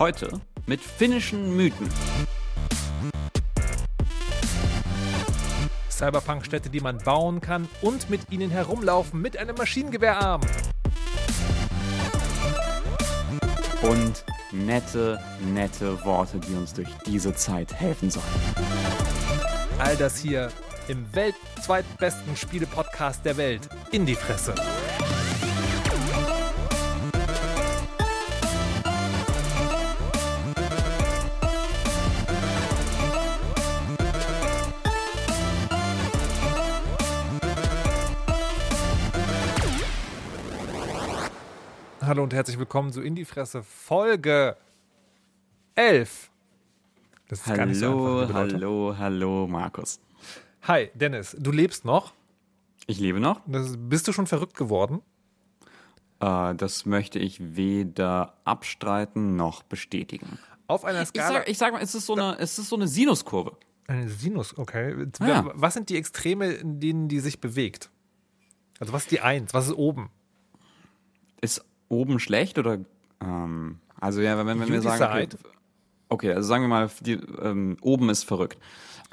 Heute mit finnischen Mythen. Cyberpunk-Städte, die man bauen kann und mit ihnen herumlaufen mit einem Maschinengewehrarm. Und nette, nette Worte, die uns durch diese Zeit helfen sollen. All das hier im weltzweitbesten Spiele-Podcast der Welt. In die Fresse. Hallo und herzlich willkommen zu In die Fresse Folge 11. Das ist gar nicht so einfach, hallo, hallo, Markus. Hi, Dennis, du lebst noch? Ich lebe noch. Das, bist du schon verrückt geworden? Äh, das möchte ich weder abstreiten noch bestätigen. Auf einer Skala. Ich sag, ich sag mal, es ist so eine, es ist so eine Sinuskurve. Eine Sinus, okay. Ja. Was sind die Extreme, in denen die sich bewegt? Also was ist die Eins? Was ist oben? Ist oben schlecht oder ähm, also ja, wenn, wenn wir sagen okay, okay, also sagen wir mal, die, ähm, oben ist verrückt.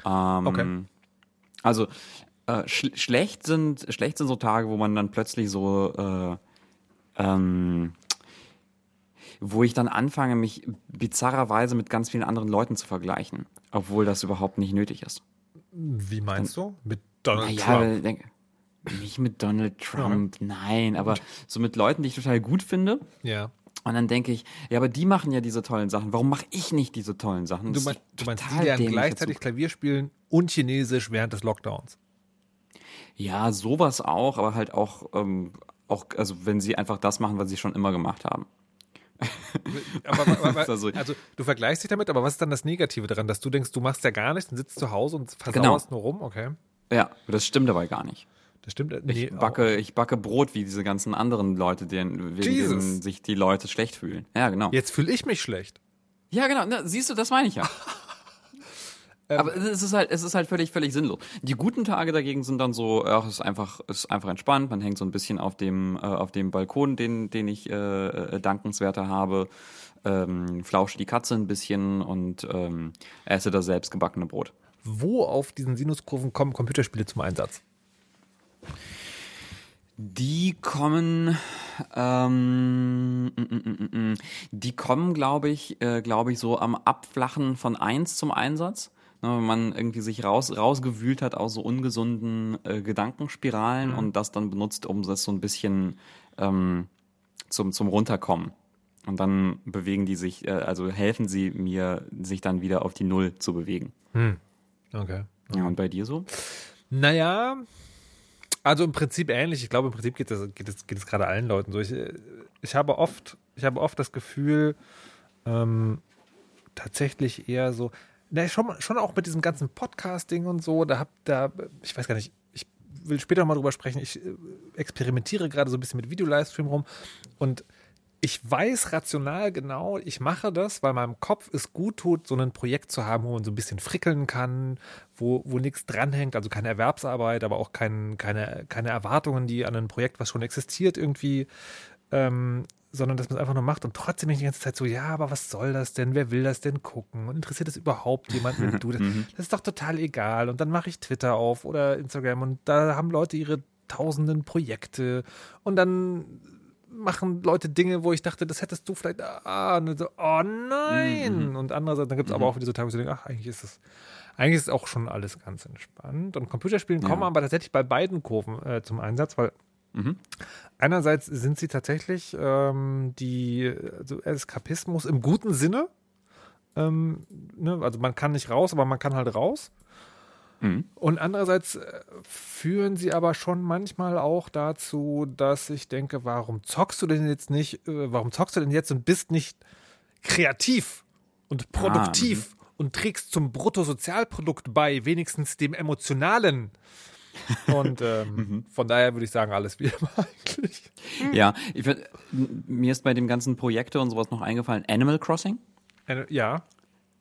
Ähm, Okay. Also äh, sch schlecht sind schlecht sind so Tage, wo man dann plötzlich so äh, ähm, wo ich dann anfange, mich bizarrerweise mit ganz vielen anderen Leuten zu vergleichen, obwohl das überhaupt nicht nötig ist. Wie meinst du? Mit Donald Naja, Trump. Nicht mit Donald Trump, nein, aber so mit Leuten, die ich total gut finde. Ja. Und dann denke ich, ja, aber die machen ja diese tollen Sachen. Warum mache ich nicht diese tollen Sachen? Du, Das mein, ist du meinst, die lernen gleichzeitig Zug. Klavier spielen und Chinesisch während des Lockdowns. Ja, sowas auch, aber halt auch, ähm, auch, also wenn sie einfach das machen, was sie schon immer gemacht haben. Aber, aber, aber, Also- also du vergleichst dich damit, aber was ist dann das Negative daran, dass du denkst, du machst ja gar nichts und sitzt zu Hause und versauerst nur rum? Okay. Ja, das stimmt dabei gar nicht. Das stimmt. äh, Ich nee, backe, ich backe Brot wie diese ganzen anderen Leute, denen, wegen denen sich die Leute schlecht fühlen. Ja, genau. Jetzt fühle ich mich schlecht. Ja, genau. Na, siehst du, das meine ich ja. Ähm, Aber es ist halt, es ist halt völlig, völlig sinnlos. Die guten Tage dagegen sind dann so, ach, es ist einfach, es ist einfach entspannt. Man hängt so ein bisschen auf dem, äh, auf dem Balkon, den, den ich äh, äh, dankenswerter habe, ähm, flausche die Katze ein bisschen und ähm, esse das selbstgebackene Brot. Wo auf diesen Sinuskurven kommen Computerspiele zum Einsatz? Die kommen, ähm, mm, mm, mm, die kommen, glaube ich, äh, glaube ich, so am Abflachen von eins zum Einsatz. Ne, wenn man irgendwie sich raus, rausgewühlt hat aus so ungesunden äh, Gedankenspiralen und das dann benutzt, um das so ein bisschen ähm, zum, zum Runterkommen. Und dann bewegen die sich, äh, also helfen sie mir, sich dann wieder auf die Null zu bewegen. Okay. Ja, und bei dir so? Naja, also im Prinzip ähnlich. Ich glaube, im Prinzip geht es, geht geht gerade allen Leuten so. Ich, ich habe oft, ich habe oft das Gefühl, ähm, tatsächlich eher so, na, schon, schon auch mit diesem ganzen Podcasting und so, da hab, da, ich weiß gar nicht, ich will später mal drüber sprechen, ich äh, experimentiere gerade so ein bisschen mit Video-Livestream rum und ich weiß rational genau, ich mache das, weil meinem Kopf es gut tut, so ein Projekt zu haben, wo man so ein bisschen frickeln kann, wo, wo nichts dranhängt, also keine Erwerbsarbeit, aber auch kein, keine, keine Erwartungen, die an ein Projekt, was schon existiert, irgendwie, ähm, sondern dass man es einfach nur macht und trotzdem bin ich die ganze Zeit so, ja, aber was soll das denn? Wer will das denn gucken? Und interessiert das überhaupt jemanden? Und du, das, das ist doch total egal. Und dann mache ich Twitter auf oder Instagram und da haben Leute ihre tausenden Projekte und dann machen Leute Dinge, wo ich dachte, das hättest du vielleicht, ah, und so, oh nein. Und andererseits, dann gibt es aber auch wieder so Tage, wo ich denke, ach, eigentlich ist es, eigentlich ist auch schon alles ganz entspannt. Und Computerspielen kommen aber tatsächlich bei beiden Kurven äh, zum Einsatz, weil einerseits sind sie tatsächlich ähm, die also Eskapismus im guten Sinne. Ähm, ne? Also man kann nicht raus, aber man kann halt raus. Und andererseits äh, führen sie aber schon manchmal auch dazu, dass ich denke, warum zockst du denn jetzt nicht, äh, warum zockst du denn jetzt und bist nicht kreativ und produktiv und trägst zum Bruttosozialprodukt bei, wenigstens dem emotionalen. Und ähm, von daher würde ich sagen, alles wie immer eigentlich. Ja, ich, mir ist bei dem ganzen Projekte und sowas noch eingefallen, Animal Crossing. Ja,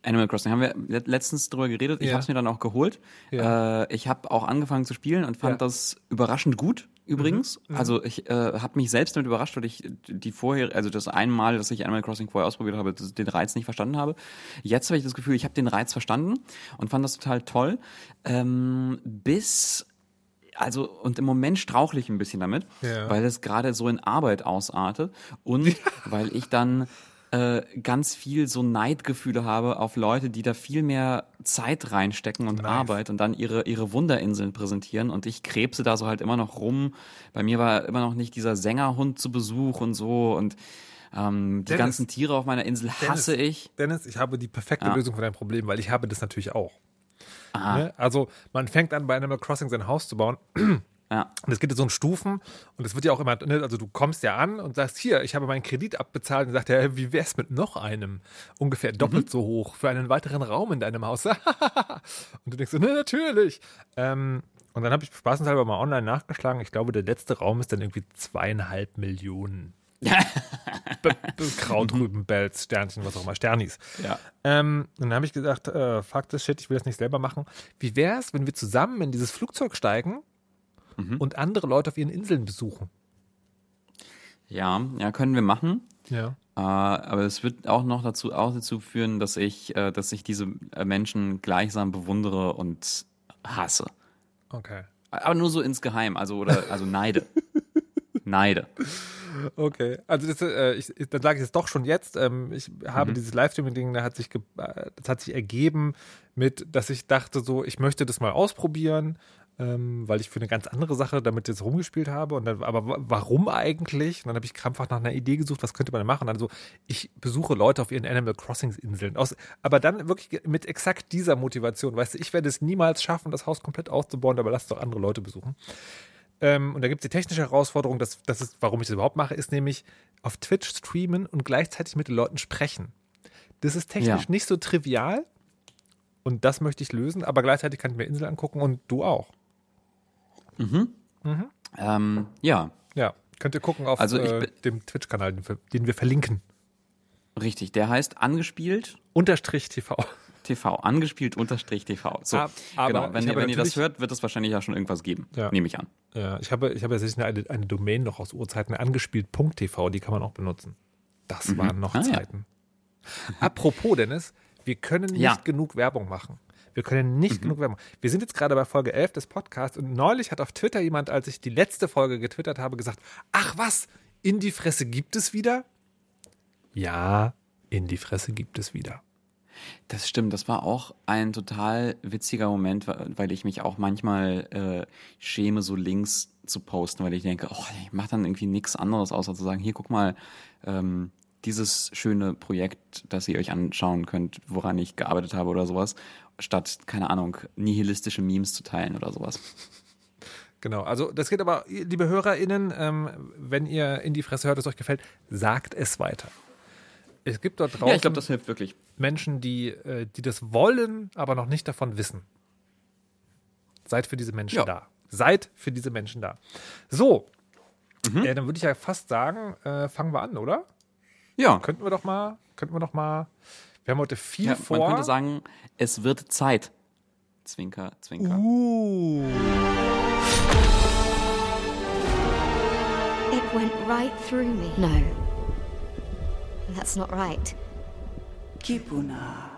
Animal Crossing haben wir le- letztens drüber geredet. Ich Ja. habe es mir dann auch geholt. Ja. Äh, ich habe auch angefangen zu spielen und fand Ja. das überraschend gut. übrigens. Mhm. Also ich äh, habe mich selbst damit überrascht, weil ich die vorher, also das einmal, dass ich Animal Crossing vorher ausprobiert habe, den Reiz nicht verstanden habe. Jetzt habe ich das Gefühl, ich habe den Reiz verstanden und fand das total toll. Ähm, bis also und im Moment strauchle ich ein bisschen damit, Ja. weil es gerade so in Arbeit ausartet und weil ich dann äh, ganz viel so Neidgefühle habe auf Leute, die da viel mehr Zeit reinstecken und Nice. Arbeit und dann ihre, ihre Wunderinseln präsentieren und ich krebse da so halt immer noch rum. Bei mir war immer noch nicht dieser Sängerhund zu Besuch und so und ähm, die Dennis, ganzen Tiere auf meiner Insel hasse Dennis, ich. Dennis, ich habe die perfekte Ja. Lösung für dein Problem, weil ich habe das natürlich auch. Aha, Ne? Also man fängt an, bei Animal Crossing sein Haus zu bauen ja. Und es geht in so in Stufen und es wird ja auch immer, ne, also du kommst ja an und sagst, hier, ich habe meinen Kredit abbezahlt und sagt er, wie wär's mit noch einem? Ungefähr doppelt so hoch für einen weiteren Raum in deinem Haus. und du denkst so, ne, natürlich. Ähm, und dann habe ich spaßenshalber mal online nachgeschlagen. Ich glaube, der letzte Raum ist dann irgendwie zweieinhalb Millionen. Be Be Krautrüben, Bells, Sternchen, was auch immer, Sternis. Ja. Ähm, und dann habe ich gesagt, äh, fuck this shit, ich will das nicht selber machen. Wie wär's, wenn wir zusammen in dieses Flugzeug steigen und andere Leute auf ihren Inseln besuchen? Ja, ja, können wir machen. Ja. Äh, aber es wird auch noch dazu, auch dazu führen, dass ich, äh, dass ich diese äh, Menschen gleichsam bewundere und hasse. Okay. Aber nur so insgeheim, also oder also neide. neide. Okay. Also das, äh, ich, dann sage ich es doch schon jetzt. Ähm, ich habe dieses Livestreaming-Ding, da hat sich ge- äh, das hat sich ergeben mit, dass ich dachte so, ich möchte das mal ausprobieren, ähm, weil ich für eine ganz andere Sache damit jetzt rumgespielt habe. Und dann, aber wa- warum eigentlich? Und dann habe ich krampfhaft nach einer Idee gesucht, was könnte man machen? Also ich besuche Leute auf ihren Animal Crossings Inseln. Aus, aber dann wirklich mit exakt dieser Motivation. Weißt du, ich werde es niemals schaffen, das Haus komplett auszubauen, aber lass doch andere Leute besuchen. Ähm, und da gibt es die technische Herausforderung, das, das ist, warum ich das überhaupt mache, ist nämlich auf Twitch streamen und gleichzeitig mit den Leuten sprechen. Das ist technisch Ja. nicht so trivial und das möchte ich lösen, aber gleichzeitig kann ich mir Insel angucken und du auch. Ähm, ja, Ja, könnt ihr gucken auf Also äh, dem Twitch-Kanal, den, wir- den wir verlinken. richtig. Der heißt angespielt Unterstrich TV. TV, angespielt unterstrich TV. So, Ab- aber genau. Wenn, ihr, wenn ihr das hört, wird es wahrscheinlich ja schon irgendwas geben. Ja. Nehme ich an. Ja, ich habe, ich habe tatsächlich eine, eine Domain noch aus Urzeiten, angespielt.tv, die kann man auch benutzen. Das waren noch Ah, ja. Zeiten. Apropos, Dennis, wir können nicht Ja. Mhm. genug Werbung machen. Wir können nicht genug Werbung. Wir sind jetzt gerade bei Folge 11 des Podcasts und neulich hat auf Twitter jemand, als ich die letzte Folge getwittert habe, gesagt, ach was, in die Fresse gibt es wieder? Ja, in die Fresse gibt es wieder. Das stimmt, das war auch ein total witziger Moment, weil ich mich auch manchmal äh, schäme, so Links zu posten, weil ich denke, oh, ich mache dann irgendwie nichts anderes, außer zu sagen, hier, guck mal, ähm, dieses schöne Projekt, das ihr euch anschauen könnt, woran ich gearbeitet habe oder sowas, statt, keine Ahnung, nihilistische Memes zu teilen oder sowas. Genau, also das geht aber, liebe HörerInnen, ähm, wenn ihr in die Fresse hört, es euch gefällt, sagt es weiter. Es gibt dort draußen Ja, ich glaube, das hilft wirklich. Menschen, die, äh, die das wollen, aber noch nicht davon wissen. Seid für diese Menschen Ja. da. Seid für diese Menschen da. So, Mhm. äh, dann würde ich ja fast sagen, äh, fangen wir an, oder? Ja, Könnten wir doch mal, könnten wir doch mal, wir haben heute viel ja vor. man könnte sagen, es wird Zeit. Zwinker, zwinker. uh, It went right through me. No. That's not right. Kipuna,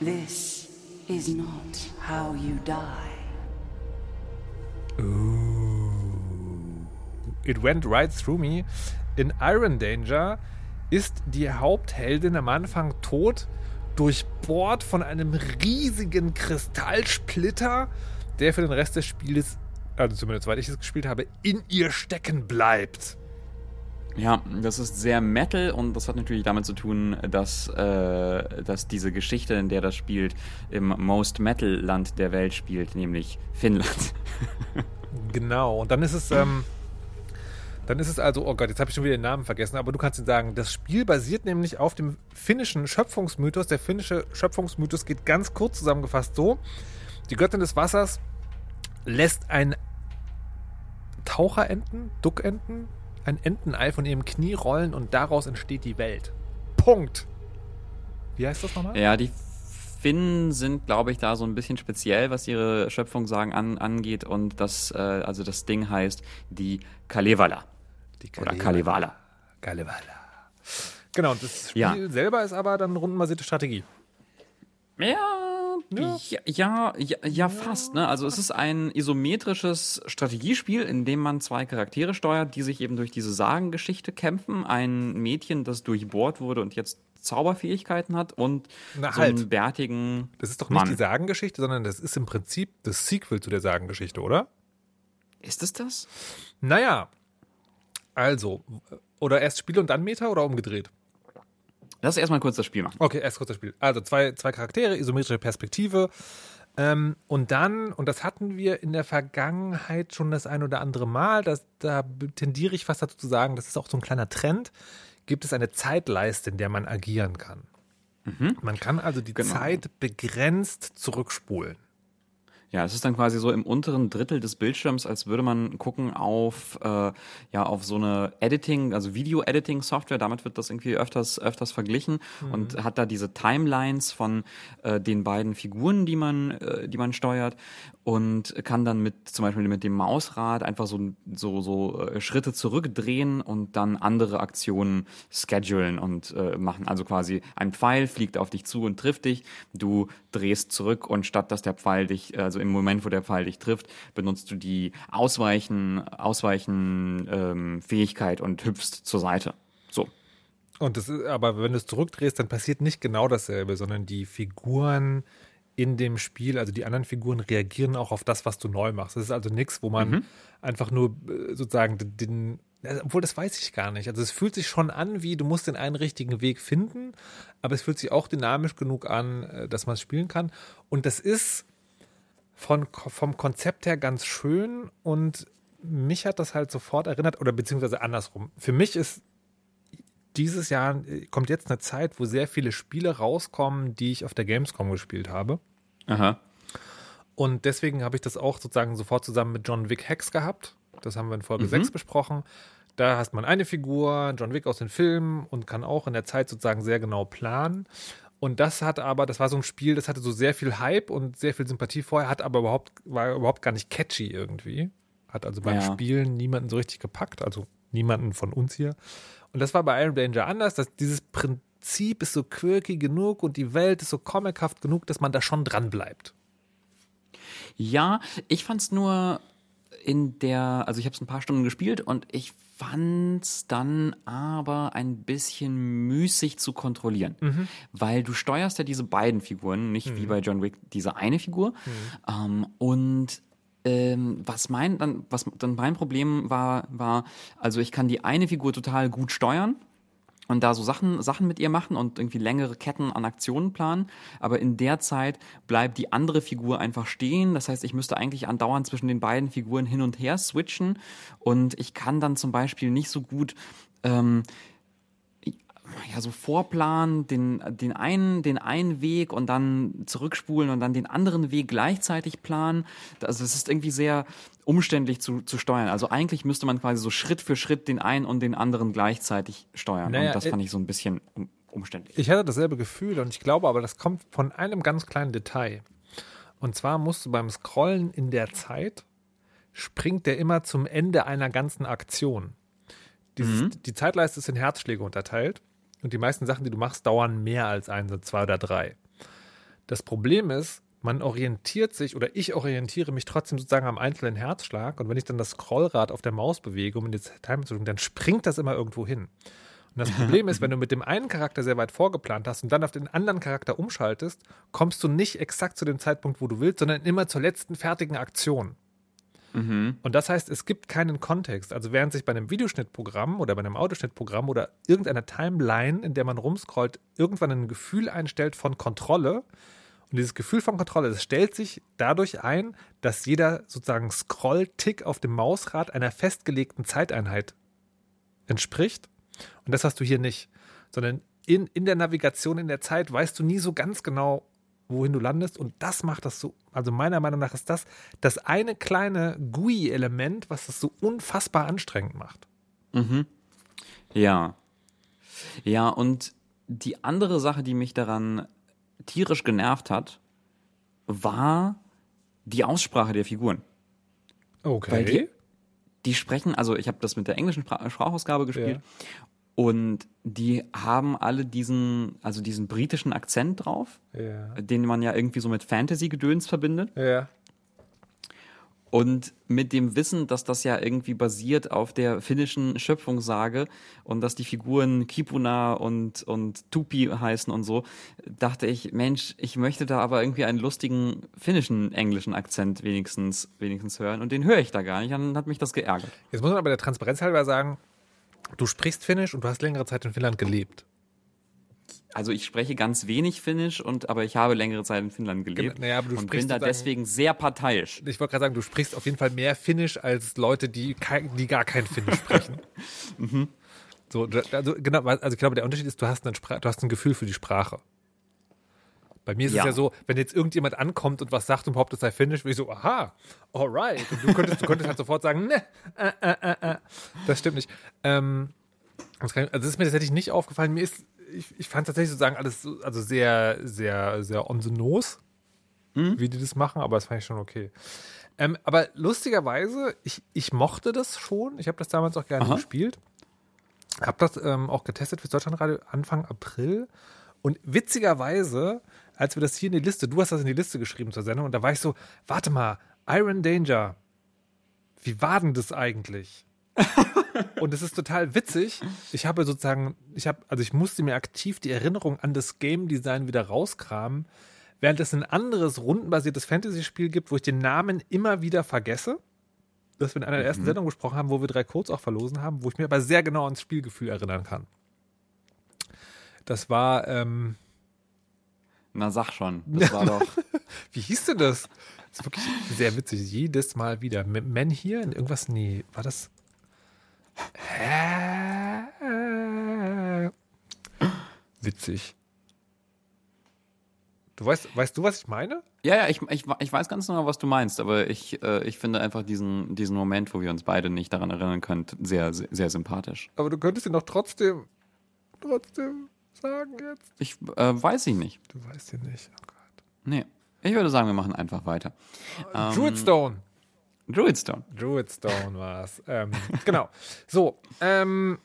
this is not how you die. It went right through me. In Iron Danger ist die Hauptheldin am Anfang tot, durchbohrt von einem riesigen Kristallsplitter, der für den Rest des Spieles, also zumindest soweit ich es gespielt habe, in ihr stecken bleibt. Ja, das ist sehr Metal und das hat natürlich damit zu tun, dass, äh, dass diese Geschichte, in der das spielt, im Most Metal Land der Welt spielt, nämlich Finnland. Genau. Und dann ist es, ähm, dann ist es also, oh Gott, jetzt habe ich schon wieder den Namen vergessen, aber du kannst ihn sagen. Das Spiel basiert nämlich auf dem finnischen Schöpfungsmythos. Der finnische Schöpfungsmythos geht ganz kurz zusammengefasst so: Die Göttin des Wassers lässt ein Taucherenten, Duckenten, ein Entenei von ihrem Knie rollen und daraus entsteht die Welt. Punkt. Wie heißt das nochmal? Ja, die Finnen sind, glaube ich, da so ein bisschen speziell, was ihre Schöpfung sagen an, angeht. Und das, äh, also das Ding heißt die Kalevala. Die Oder Kalevala. Kalevala. Genau, und das Spiel Ja. selber ist aber dann rundenbasierte Strategie. Ja, ja, ja, ja, ja, fast. Ne? Also es ist ein isometrisches Strategiespiel, in dem man zwei Charaktere steuert, die sich eben durch diese Sagengeschichte kämpfen. Ein Mädchen, das durchbohrt wurde und jetzt Zauberfähigkeiten hat und Na, so halt. einen bärtigen Das ist doch nicht Mann. die Sagengeschichte, sondern das ist im Prinzip das Sequel zu der Sagengeschichte, oder? Ist es das? Naja, also, oder erst Spiel und dann Meta oder umgedreht? Lass erstmal kurz das Spiel machen. Okay, erst kurz das Spiel. Also zwei, zwei Charaktere, isometrische Perspektive. Ähm, und dann, und das hatten wir in der Vergangenheit schon das ein oder andere Mal, das, da tendiere ich fast dazu zu sagen, das ist auch so ein kleiner Trend, gibt es eine Zeitleiste, in der man agieren kann. Man kann also die Genau. Zeit begrenzt zurückspulen. Ja, es ist dann quasi so im unteren Drittel des Bildschirms, als würde man gucken auf, äh, ja, auf so eine Editing, also Video-Editing-Software. Damit wird das irgendwie öfters, öfters verglichen und hat da diese Timelines von äh, den beiden Figuren, die man, äh, die man steuert und kann dann mit zum Beispiel mit dem Mausrad einfach so, so, so äh, Schritte zurückdrehen und dann andere Aktionen schedulen und äh, machen. Also quasi ein Pfeil fliegt auf dich zu und trifft dich, du drehst zurück und statt dass der Pfeil dich, also im Moment, wo der Pfeil dich trifft, benutzt du die Ausweichen, Ausweichen ähm, Fähigkeit und hüpfst zur Seite. So. Und das ist, aber wenn du es zurückdrehst, dann passiert nicht genau dasselbe, sondern die Figuren in dem Spiel, also die anderen Figuren reagieren auch auf das, was du neu machst. Das ist also nichts, wo man einfach nur äh, sozusagen den, obwohl das weiß ich gar nicht. Also es fühlt sich schon an, wie du musst den einen richtigen Weg finden, aber es fühlt sich auch dynamisch genug an, äh, dass man es spielen kann. Und das ist von, vom Konzept her ganz schön und mich hat das halt sofort erinnert, oder beziehungsweise andersrum. Für mich ist dieses Jahr, äh, kommt jetzt eine Zeit, wo sehr viele Spiele rauskommen, die ich auf der Gamescom gespielt habe. Aha. Und deswegen habe ich das auch sozusagen sofort zusammen mit John Wick Hex gehabt. Das haben wir in Folge 6 besprochen. Da hast man eine Figur, John Wick aus den Filmen und kann auch in der Zeit sozusagen sehr genau planen. Und das hat aber, das war so ein Spiel, das hatte so sehr viel Hype und sehr viel Sympathie vorher, hat aber überhaupt, war überhaupt gar nicht catchy irgendwie. Hat also beim Ja. Spielen niemanden so richtig gepackt, also niemanden von uns hier. Und das war bei Iron Danger anders, dass dieses Prinzip ist so quirky genug und die Welt ist so comichaft genug, dass man da schon dran bleibt. Ja, ich fand's nur in der, also ich habe es ein paar Stunden gespielt und ich fand's dann aber ein bisschen müßig zu kontrollieren, weil du steuerst ja diese beiden Figuren, nicht wie bei John Wick diese eine Figur. Ähm, und ähm, was mein dann, was dann mein Problem war, war, also ich kann die eine Figur total gut steuern und da so Sachen, Sachen mit ihr machen und irgendwie längere Ketten an Aktionen planen. Aber in der Zeit bleibt die andere Figur einfach stehen. Das heißt, ich müsste eigentlich andauernd zwischen den beiden Figuren hin und her switchen. Und ich kann dann zum Beispiel nicht so gut ähm, ja, so vorplanen, den, den, einen, den einen Weg und dann zurückspulen und dann den anderen Weg gleichzeitig planen. Also es ist irgendwie sehr umständlich zu, zu steuern. Also eigentlich müsste man quasi so Schritt für Schritt den einen und den anderen gleichzeitig steuern. Naja, und das äh, fand ich so ein bisschen um, umständlich. Ich hatte dasselbe Gefühl und ich glaube aber, das kommt von einem ganz kleinen Detail. Und zwar musst du beim Scrollen in der Zeit, springt der immer zum Ende einer ganzen Aktion. Dieses, Die Zeitleiste ist in Herzschläge unterteilt und die meisten Sachen, die du machst, dauern mehr als ein, zwei oder drei. Das Problem ist, man orientiert sich oder ich orientiere mich trotzdem sozusagen am einzelnen Herzschlag und wenn ich dann das Scrollrad auf der Maus bewege, um in die Timer zu drücken, dann springt das immer irgendwo hin. Und das Problem ist, wenn du mit dem einen Charakter sehr weit vorgeplant hast und dann auf den anderen Charakter umschaltest, kommst du nicht exakt zu dem Zeitpunkt, wo du willst, sondern immer zur letzten fertigen Aktion. Und das heißt, es gibt keinen Kontext. Also während sich bei einem Videoschnittprogramm oder bei einem Autoschnittprogramm oder irgendeiner Timeline, in der man rumscrollt, irgendwann ein Gefühl einstellt von Kontrolle. Und dieses Gefühl von Kontrolle, das stellt sich dadurch ein, dass jeder sozusagen Scroll-Tick auf dem Mausrad einer festgelegten Zeiteinheit entspricht. Und das hast du hier nicht. Sondern in, in der Navigation in der Zeit weißt du nie so ganz genau, wohin du landest. Und das macht das so, also meiner Meinung nach ist das das eine kleine GUI-Element, was das so unfassbar anstrengend macht. Ja. Ja, und die andere Sache, die mich daran tierisch genervt hat, war die Aussprache der Figuren. Okay. Die, die sprechen, also ich habe das mit der englischen Spra- Sprachausgabe gespielt und die haben alle diesen, also diesen britischen Akzent drauf, ja. den man ja irgendwie so mit Fantasy-Gedöns verbindet. Ja. Und mit dem Wissen, dass das ja irgendwie basiert auf der finnischen Schöpfungssage und dass die Figuren Kipuna und, und Tupi heißen und so, dachte ich, Mensch, ich möchte da aber irgendwie einen lustigen finnischen englischen Akzent wenigstens, wenigstens hören. Und den höre ich da gar nicht. Dann hat mich das geärgert. Jetzt muss man aber der Transparenz halber sagen, du sprichst Finnisch und du hast längere Zeit in Finnland gelebt. Also ich spreche ganz wenig Finnisch und aber ich habe längere Zeit in Finnland gelebt naja, aber du und sprichst bin da deswegen sehr parteiisch. Ich wollte gerade sagen, du sprichst auf jeden Fall mehr Finnisch als Leute, die, kein, die gar kein Finnisch sprechen. Mhm. So, also genau, also ich glaube, der Unterschied ist, du hast, Spra du hast ein Gefühl für die Sprache. Bei mir ist Ja. es ja so, wenn jetzt irgendjemand ankommt und was sagt und behauptet, es sei Finnisch, will ich so, aha, alright. Und du könntest, du könntest halt sofort sagen, ne, äh, äh, äh, äh. Das stimmt nicht. Ähm, das, kann, also das ist mir tatsächlich nicht aufgefallen. Mir ist, ich, ich fand tatsächlich sozusagen alles so, also sehr, sehr, sehr on the nose, wie die das machen, aber das fand ich schon okay. Ähm, aber lustigerweise, ich, ich mochte das schon. Ich habe das damals auch gerne Aha. gespielt. Habe das ähm, auch getestet fürs Deutschlandradio Anfang April. Und witzigerweise, als wir das hier in die Liste, du hast das in die Liste geschrieben zur Sendung, und da war ich so, warte mal, Iron Danger, wie war denn das eigentlich? und es ist total witzig. Ich habe sozusagen, ich habe, also ich musste mir aktiv die Erinnerung an das Game Design wieder rauskramen, während es ein anderes rundenbasiertes Fantasy-Spiel gibt, wo ich den Namen immer wieder vergesse. Das wir in einer der ersten Sendungen besprochen haben, wo wir drei Codes auch verlosen haben, wo ich mir aber sehr genau ans Spielgefühl erinnern kann. Das war, ähm, Na sag schon, das war doch wie hieß denn das? Das ist wirklich sehr witzig. Jedes Mal wieder. Men hier in irgendwas? Nee, war das. Hä? Witzig. Du weißt, weißt du, was ich meine? Ja, ja, ich, ich, ich weiß ganz genau, was du meinst, aber ich, äh, ich finde einfach diesen, diesen Moment, wo wir uns beide nicht daran erinnern können, sehr, sehr, sehr sympathisch. Aber du könntest ihn doch trotzdem, trotzdem sagen jetzt. Ich äh, weiß ich nicht. Du weißt ihn nicht. Oh Gott. Nee. Ich würde sagen, wir machen einfach weiter. Ähm, Druidstone. Druidstone. Druidstone war es. Ähm, genau. So, ähm,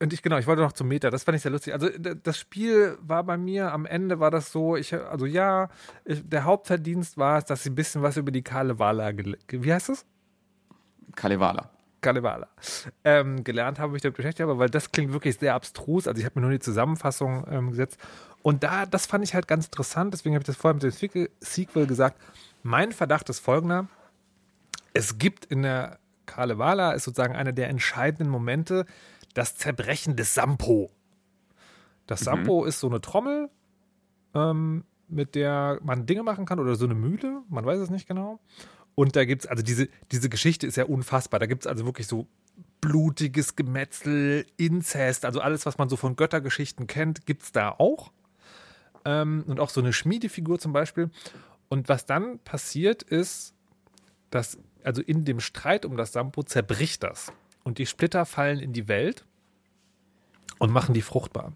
und ich, genau, ich wollte noch zum Meta, das fand ich sehr lustig. Also, das Spiel war bei mir, am Ende war das so, ich, also ja, ich, der Hauptverdienst war es, dass sie ein bisschen was über die Kalevala, wie heißt es? Kalevala. Kalevala, ähm, gelernt habe, mich damit beschäftigt habe, weil das klingt wirklich sehr abstrus. Also ich habe mir nur die Zusammenfassung ähm, gesetzt. Und da, das fand ich halt ganz interessant, deswegen habe ich das vorher mit dem Sequel, gesagt. Mein Verdacht ist folgender. Es gibt in der Kalevala, ist sozusagen einer der entscheidenden Momente, das Zerbrechen des Sampo. Das Sampo ist so eine Trommel, ähm, mit der man Dinge machen kann oder so eine Mühle, man weiß es nicht genau. Und da gibt es, also diese, diese Geschichte ist ja unfassbar. Da gibt es also wirklich so blutiges Gemetzel, Inzest, also alles, was man so von Göttergeschichten kennt, gibt es da auch. Ähm, und auch so eine Schmiedefigur zum Beispiel. Und was dann passiert ist, dass, also in dem Streit um das Sampo zerbricht das. Und die Splitter fallen in die Welt und machen die fruchtbar.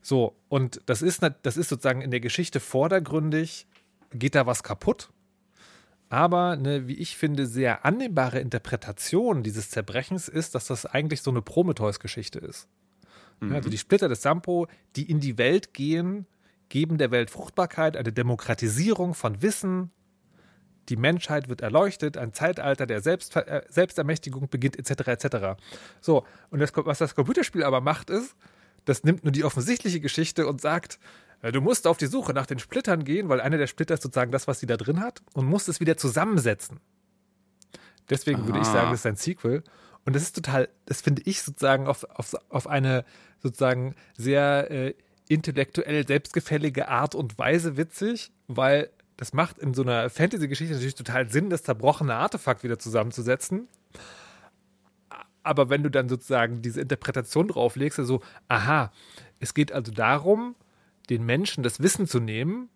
So, und das ist, das ist sozusagen in der Geschichte vordergründig, geht da was kaputt. Aber eine, wie ich finde, sehr annehmbare Interpretation dieses Zerbrechens ist, dass das eigentlich so eine Prometheus-Geschichte ist. Ja, also die Splitter des Sampo, die in die Welt gehen, geben der Welt Fruchtbarkeit, eine Demokratisierung von Wissen. Die Menschheit wird erleuchtet, ein Zeitalter der Selbstver äh, Selbstermächtigung beginnt, etc. etc. So, und das, was das Computerspiel aber macht, ist, das nimmt nur die offensichtliche Geschichte und sagt, du musst auf die Suche nach den Splittern gehen, weil einer der Splitter ist sozusagen das, was sie da drin hat, und musst es wieder zusammensetzen. Deswegen würde ich Aha. sagen, das ist ein Sequel. Und das ist total, das finde ich sozusagen auf, auf, auf eine sozusagen sehr äh, intellektuell selbstgefällige Art und Weise witzig, weil das macht in so einer Fantasy-Geschichte natürlich total Sinn, das zerbrochene Artefakt wieder zusammenzusetzen. Aber wenn du dann sozusagen diese Interpretation drauflegst, also, aha, es geht also darum, den Menschen das Wissen zu nehmen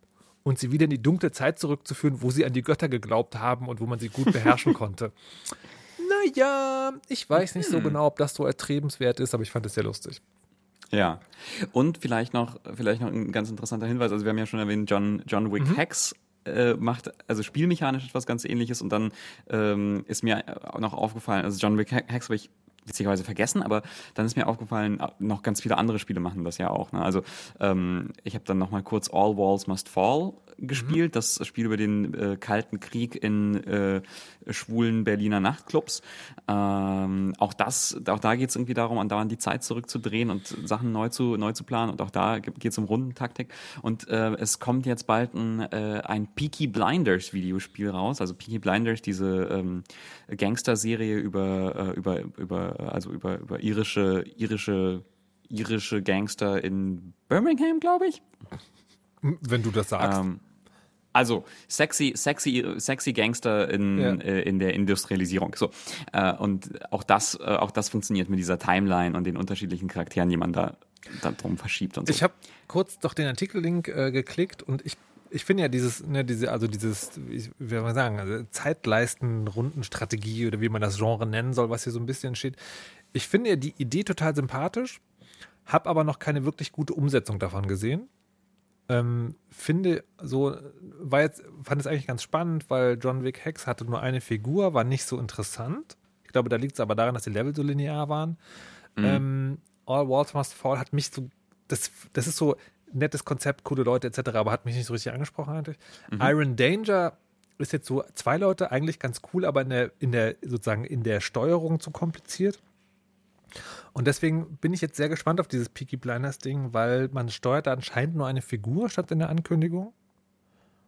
und sie wieder in die dunkle Zeit zurückzuführen, wo sie an die Götter geglaubt haben und wo man sie gut beherrschen konnte. Naja, ich weiß nicht so genau, ob das so erstrebenswert ist, aber ich fand es sehr lustig. Ja. Und vielleicht noch, vielleicht noch ein ganz interessanter Hinweis. Also wir haben ja schon erwähnt, John, John Wick Hex äh, macht also spielmechanisch etwas ganz ähnliches und dann ähm, ist mir auch noch aufgefallen, also John Wick Hex habe ich witzigerweise vergessen, aber dann ist mir aufgefallen, noch ganz viele andere Spiele machen das ja auch. Ne? Also ähm, ich habe dann noch mal kurz All Walls Must Fall gespielt, das Spiel über den äh, Kalten Krieg in äh, schwulen Berliner Nachtclubs. Ähm, auch das, auch da geht es irgendwie darum, andauernd die Zeit zurückzudrehen und Sachen neu zu neu zu planen. Und auch da geht es um Rundentaktik. Und äh, es kommt jetzt bald ein, äh, ein Peaky Blinders Videospiel raus. Also Peaky Blinders, diese ähm, Gangster-Serie über äh, über über also über über irische irische irische Gangster in Birmingham, glaube ich. Wenn du das sagst. Ähm, also sexy, sexy, sexy Gangster in, Ja. äh, in der Industrialisierung. So äh, und auch das, äh, auch das funktioniert mit dieser Timeline und den unterschiedlichen Charakteren, die man da, da drum verschiebt und so. Ich habe kurz doch den Artikellink äh, geklickt und ich, ich finde ja dieses, ne, diese, also dieses, ich, wie soll man sagen, also Zeitleisten-Rundenstrategie oder wie man das Genre nennen soll, was hier so ein bisschen steht. Ich finde ja die Idee total sympathisch, habe aber noch keine wirklich gute Umsetzung davon gesehen. Ähm, finde so, war jetzt, fand es eigentlich ganz spannend, weil John Wick Hex hatte nur eine Figur, war nicht so interessant. Ich glaube, da liegt es aber daran, dass die Level so linear waren. Ähm, All Walls Must Fall hat mich so, das, das ist so nettes Konzept, coole Leute etc., aber hat mich nicht so richtig angesprochen eigentlich. Iron Danger ist jetzt so zwei Leute, eigentlich ganz cool, aber in der, in der, sozusagen in der Steuerung zu kompliziert. Und deswegen bin ich jetzt sehr gespannt auf dieses Peaky Blinders Ding, weil man steuert da anscheinend nur eine Figur statt in der Ankündigung.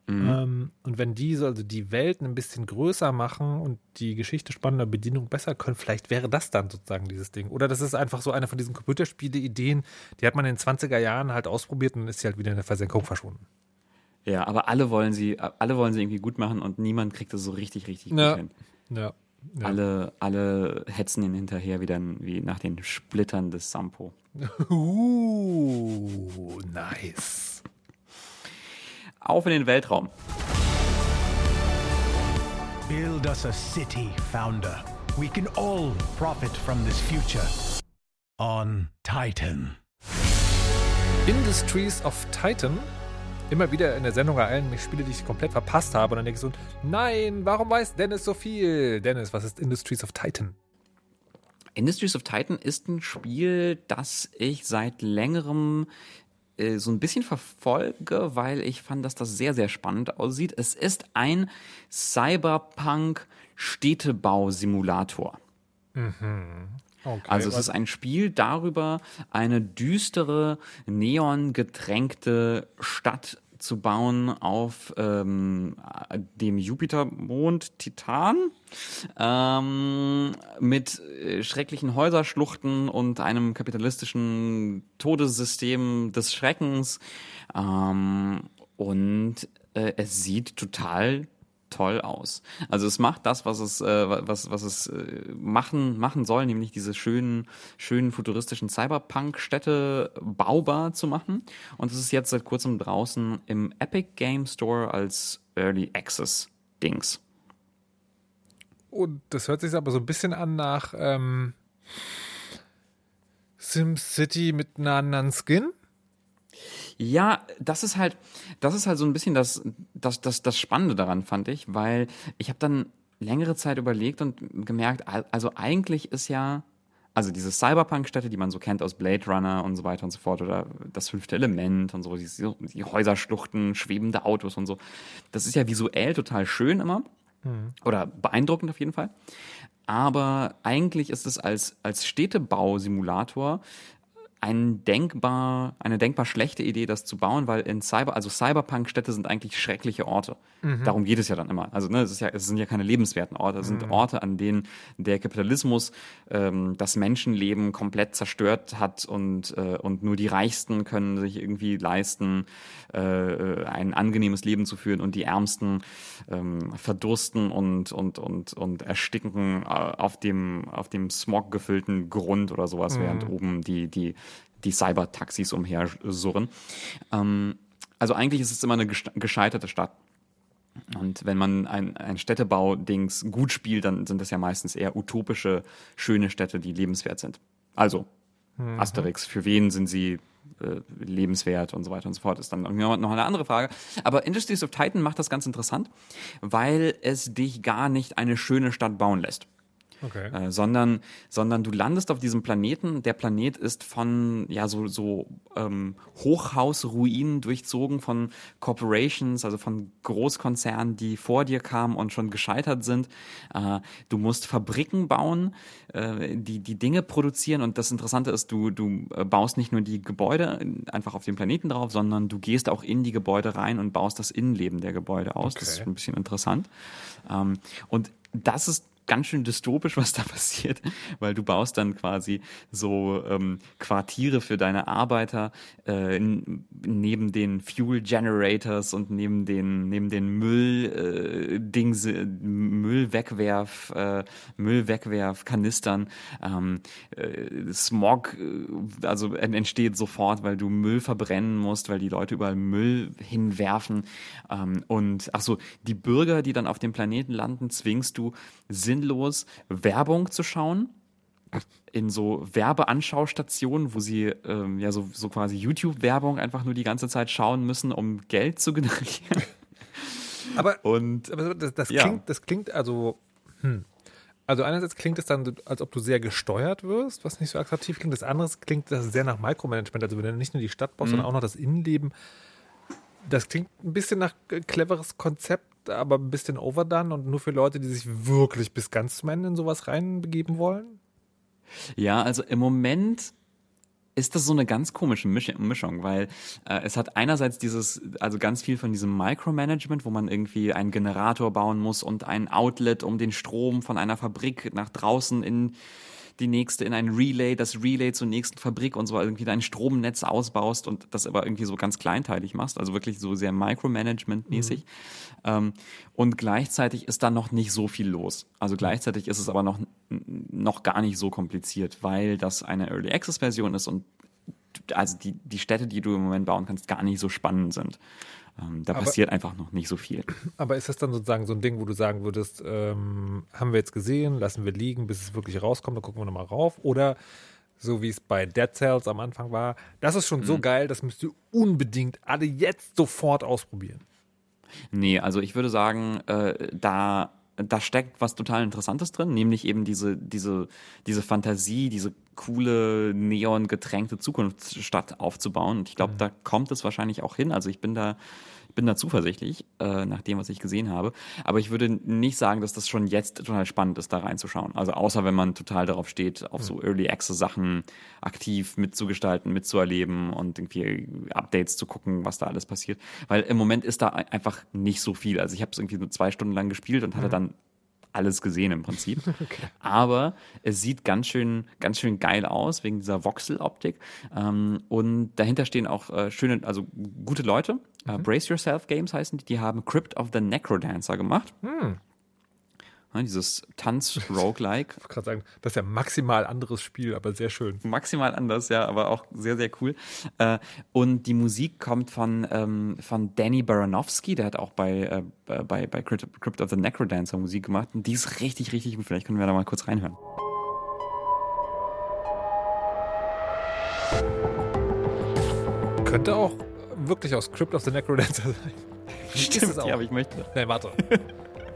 Ähm, und wenn die so, also die Welten ein bisschen größer machen und die Geschichte spannender Bedienung besser können, vielleicht wäre das dann sozusagen dieses Ding. Oder das ist einfach so eine von diesen Computerspiele-Ideen, die hat man in den 20er Jahren halt ausprobiert und ist sie halt wieder in der Versenkung verschwunden. ja, aber alle wollen sie, alle wollen sie irgendwie gut machen und niemand kriegt das so richtig, richtig gut Ja. hin. Ja. Ja. Alle, alle hetzen ihn hinterher wie dann wie nach den Splittern des Sampo. Uh, nice. Auf in den Weltraum. Build us a city, founder. We can all profit from this future. On Titan. Industries of Titan. Immer wieder in der Sendung ereilen mich Spiele, die ich komplett verpasst habe. Und dann denke ich so, nein, warum weiß Dennis so viel? Dennis, was ist Industries of Titan? Industries of Titan ist ein Spiel, das ich seit längerem äh, so ein bisschen verfolge, weil ich fand, dass das sehr, sehr spannend aussieht. Es ist ein Cyberpunk-Städtebausimulator. Okay, Also es ist ein Spiel darüber, eine düstere, neongetränkte Stadt zu bauen auf ähm, dem Jupitermond Titan ähm, mit äh, schrecklichen Häuserschluchten und einem kapitalistischen Todessystem des Schreckens. Ähm, und äh, es sieht total toll aus. Also es macht das, was es, äh, was, was es äh, machen, machen soll, nämlich diese schönen, schönen futuristischen Cyberpunk-Städte baubar zu machen. Und es ist jetzt seit kurzem draußen im Epic Game Store als Early Access Dings. Und das hört sich aber so ein bisschen an nach ähm, SimCity mit einer anderen Skin. Ja, das ist halt, das ist halt so ein bisschen das, das, das, das Spannende daran, fand ich, weil ich habe dann längere Zeit überlegt und gemerkt, al- also eigentlich ist ja, also diese Cyberpunk-Städte, die man so kennt aus Blade Runner und so weiter und so fort, oder das fünfte Element und so, die, die Häuserschluchten, schwebende Autos und so, das ist ja visuell total schön immer. Oder beeindruckend auf jeden Fall. Aber eigentlich ist es als, als Städtebausimulator ein denkbar, eine denkbar schlechte Idee, das zu bauen, weil in Cyber, also Cyberpunk-Städte sind eigentlich schreckliche Orte. Darum geht es ja dann immer. Also, ne, es, ist ja, es sind ja keine lebenswerten Orte, es sind Orte, an denen der Kapitalismus ähm, das Menschenleben komplett zerstört hat und, äh, und nur die Reichsten können sich irgendwie leisten, äh, ein angenehmes Leben zu führen und die Ärmsten ähm, verdursten und, und, und, und ersticken äh, auf dem, auf dem Smog gefüllten Grund oder sowas, während oben die, die, die Cyber-Taxis umhersurren. Ähm, also eigentlich ist es immer eine gescheiterte Stadt. Und wenn man ein, ein Städtebau-Dings gut spielt, dann sind das ja meistens eher utopische, schöne Städte, die lebenswert sind. Also Asterix, für wen sind sie äh, lebenswert und so weiter und so fort, ist dann noch eine andere Frage. Aber Industries of Titan macht das ganz interessant, weil es dich gar nicht eine schöne Stadt bauen lässt. Okay. Äh, sondern, sondern du landest auf diesem Planeten. Der Planet ist von ja so, so ähm, Hochhausruinen durchzogen von Corporations, also von Großkonzernen, die vor dir kamen und schon gescheitert sind. Äh, du musst Fabriken bauen, äh, die die Dinge produzieren. Und das Interessante ist, du, du äh, baust nicht nur die Gebäude einfach auf dem Planeten drauf, sondern du gehst auch in die Gebäude rein und baust das Innenleben der Gebäude aus. Das ist Okay. ein bisschen interessant. Ähm, und das ist ganz schön dystopisch, was da passiert, weil du baust dann quasi so ähm, Quartiere für deine Arbeiter äh, neben den Fuel Generators und neben den neben den Müll äh, Dings, Müllwegwerf äh, Müllwegwerfkanistern. Ähm, äh, Smog äh, also en- entsteht sofort, weil du Müll verbrennen musst, weil die Leute überall Müll hinwerfen. Ähm, und ach so die Bürger, die dann auf dem Planeten landen, zwingst du sinnlos Werbung zu schauen in so Werbeanschaustationen, wo sie ähm, ja so, so quasi YouTube-Werbung einfach nur die ganze Zeit schauen müssen, um Geld zu generieren. Aber, Und aber das, das, Ja. klingt, das klingt also. Hm. Also einerseits klingt es dann, als ob du sehr gesteuert wirst, was nicht so attraktiv klingt. Das andere klingt das sehr nach Micromanagement. Also wenn du nicht nur die Stadt baust, sondern auch noch das Innenleben. Das klingt ein bisschen nach äh, cleveres Konzept, aber ein bisschen overdone und nur für Leute, die sich wirklich bis ganz zum Ende in sowas reinbegeben wollen. Ja, also im Moment ist das so eine ganz komische Misch Mischung, weil äh, es hat einerseits dieses, also ganz viel von diesem Micromanagement, wo man irgendwie einen Generator bauen muss und ein Outlet, um den Strom von einer Fabrik nach draußen in die nächste, in ein Relay, das Relay zur nächsten Fabrik und so irgendwie dein Stromnetz ausbaust und das aber irgendwie so ganz kleinteilig machst, also wirklich so sehr Micromanagement-mäßig. Ähm, und gleichzeitig ist da noch nicht so viel los. Also gleichzeitig ist es aber noch, noch gar nicht so kompliziert, weil das eine Early Access Version ist und also die, die Städte, die du im Moment bauen kannst, gar nicht so spannend sind. Ähm, da Aber- passiert einfach noch nicht so viel. Aber ist das dann sozusagen so ein Ding, wo du sagen würdest, ähm, haben wir jetzt gesehen, lassen wir liegen, bis es wirklich rauskommt, dann gucken wir nochmal rauf? Oder so wie es bei Dead Cells am Anfang war, das ist schon so geil, das müsst ihr unbedingt alle jetzt sofort ausprobieren. Nee, also ich würde sagen, äh, da, da steckt was total Interessantes drin, nämlich eben diese, diese, diese Fantasie, diese coole, neongetränkte Zukunftsstadt aufzubauen. Und ich glaube, da kommt es wahrscheinlich auch hin. Also ich bin da, bin da zuversichtlich, äh, nach dem, was ich gesehen habe. Aber ich würde nicht sagen, dass das schon jetzt total spannend ist, da reinzuschauen. Also außer wenn man total darauf steht, auf so Early Access Sachen aktiv mitzugestalten, mitzuerleben und irgendwie Updates zu gucken, was da alles passiert. Weil im Moment ist da ein- einfach nicht so viel. Also ich habe es irgendwie nur zwei Stunden lang gespielt und hatte dann alles gesehen im Prinzip. Aber es sieht ganz schön, ganz schön geil aus wegen dieser Voxel-Optik. Ähm, und dahinter stehen auch äh, schöne, also gute Leute. Äh, Brace Yourself Games heißen die. Die haben Crypt of the Necrodancer gemacht. Ja, dieses Tanz-Roguelike. Ich gerade sagen, das ist ja maximal anderes Spiel, aber sehr schön. maximal anders, ja, aber auch sehr, sehr cool. Äh, und die Musik kommt von, ähm, von Danny Baranowski, der hat auch bei, äh, bei, bei Crypt, Crypt of the Necrodancer Musik gemacht. Und die ist richtig, richtig gut. Vielleicht können wir da mal kurz reinhören. Könnte auch wirklich aus Crypt of the Necrodancer sein. auch. ja, aber ich möchte. Nein, warte.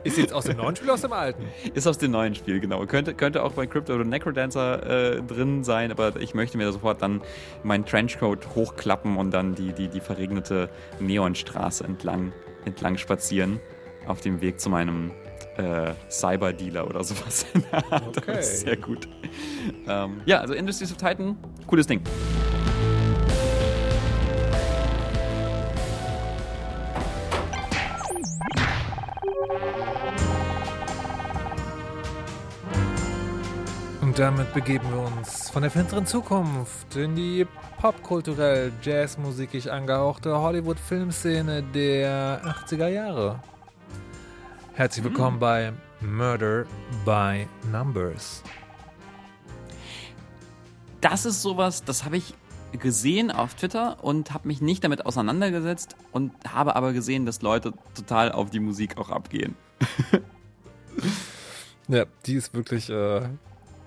Ist sie jetzt aus dem neuen Spiel oder aus dem alten? Ist aus dem neuen Spiel, genau. Könnte, könnte auch bei Crypt of the Necrodancer äh, drin sein, aber ich möchte mir da sofort dann meinen Trenchcoat hochklappen und dann die, die, die verregnete Neonstraße entlang, entlang spazieren. Auf dem Weg zu meinem äh, Cyber-Dealer oder sowas. in der Art. Okay. Das ist sehr gut. Ähm, ja, also Industries of Titan, cooles Ding. Und damit begeben wir uns von der finsteren Zukunft in die popkulturell jazzmusikig angehauchte Hollywood-Filmszene der 80er Jahre. Herzlich willkommen bei Murder by Numbers. Das ist sowas, das habe ich gesehen auf Twitter und habe mich nicht damit auseinandergesetzt und habe aber gesehen, dass Leute total auf die Musik auch abgehen. Ja, die ist wirklich, äh,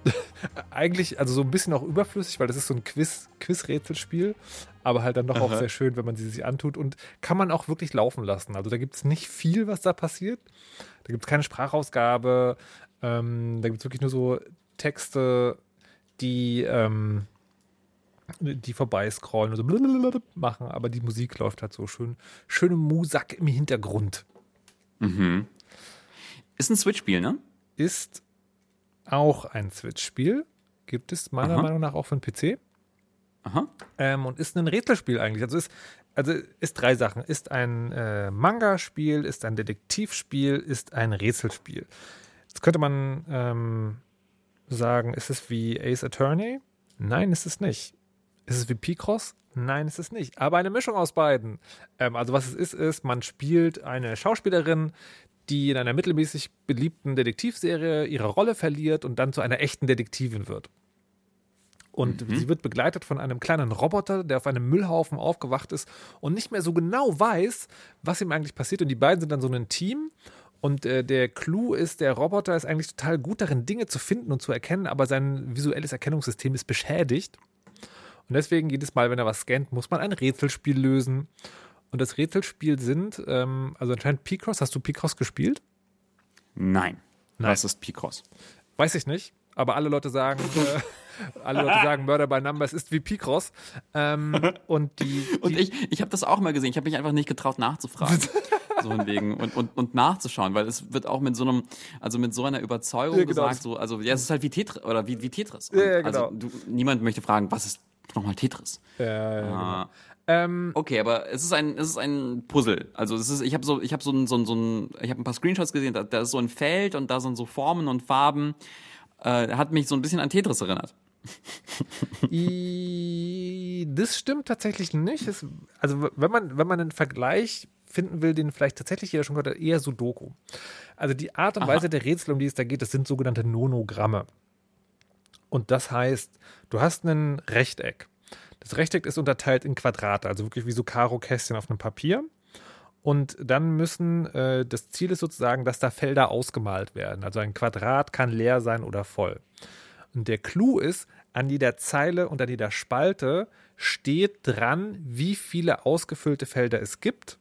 eigentlich, also so ein bisschen auch überflüssig, weil das ist so ein Quiz, Quiz-Rätselspiel, aber halt dann doch auch Aha. sehr schön, wenn man sie sich antut und kann man auch wirklich laufen lassen. Also da gibt es nicht viel, was da passiert. Da gibt es keine Sprachausgabe, ähm, da gibt es wirklich nur so Texte, die, ähm, die vorbeiscrollen und so machen, aber die Musik läuft halt so schön, schöne Musak im Hintergrund. Mhm. Ist ein Switch-Spiel, ne? Ist auch ein Switch-Spiel, gibt es meiner Aha. Meinung nach auch für den PC. Aha. Ähm, und ist ein Rätselspiel eigentlich. Also ist, also ist drei Sachen. Ist ein äh, Manga-Spiel, ist ein Detektivspiel, ist ein Rätselspiel. Jetzt könnte man ähm, sagen, ist es wie Ace Attorney? Nein, ist es nicht. Ist es wie Picross? Nein, ist es nicht. Aber eine Mischung aus beiden. Ähm, also was es ist, ist, man spielt eine Schauspielerin, die in einer mittelmäßig beliebten Detektivserie ihre Rolle verliert und dann zu einer echten Detektivin wird. Und sie wird begleitet von einem kleinen Roboter, der auf einem Müllhaufen aufgewacht ist und nicht mehr so genau weiß, was ihm eigentlich passiert. Und die beiden sind dann so ein Team. Und äh, der Clou ist, der Roboter ist eigentlich total gut darin, Dinge zu finden und zu erkennen, aber sein visuelles Erkennungssystem ist beschädigt. Und deswegen jedes Mal, wenn er was scannt, muss man ein Rätselspiel lösen. Und das Rätselspiel sind, ähm, also anscheinend Picross. Hast du Picross gespielt? Nein. Nein. Was ist Picross? Weiß ich nicht, aber alle Leute sagen, äh, alle Leute sagen, Murder by Numbers ist wie Picross. Ähm, und die, die Und ich, ich habe das auch mal gesehen. Ich habe mich einfach nicht getraut nachzufragen. so von wegen und, und, und nachzuschauen, weil es wird auch mit so einem, also mit so einer Überzeugung Ja, genau. gesagt, so, also ja, es ist halt wie Tetris oder wie, wie Tetris. Ja, ja, Und genau. Also du, niemand möchte fragen, was ist nochmal Tetris? Ja, ja, genau. Ähm, Okay, aber es ist ein, es ist ein Puzzle. Also es ist, ich habe so, ich habe so ein, so ein, so ein, ich habe ein paar Screenshots gesehen. Da, da ist so ein Feld und da sind so Formen und Farben. Äh, hat mich so ein bisschen an Tetris erinnert. I- das stimmt tatsächlich nicht. Es, also wenn man, wenn man einen Vergleich finden will, den vielleicht tatsächlich jeder schon gehört hat, eher Sudoku. Also die Art und Aha. Weise der Rätsel, um die es da geht, das sind sogenannte Nonogramme. Und das heißt, du hast ein Rechteck. Das Rechteck ist unterteilt in Quadrate, also wirklich wie so Karo-Kästchen auf einem Papier. Und dann müssen, äh, das Ziel ist sozusagen, dass da Felder ausgemalt werden. Also ein Quadrat kann leer sein oder voll. Und der Clou ist, an jeder Zeile und an jeder Spalte steht dran, wie viele ausgefüllte Felder es gibt.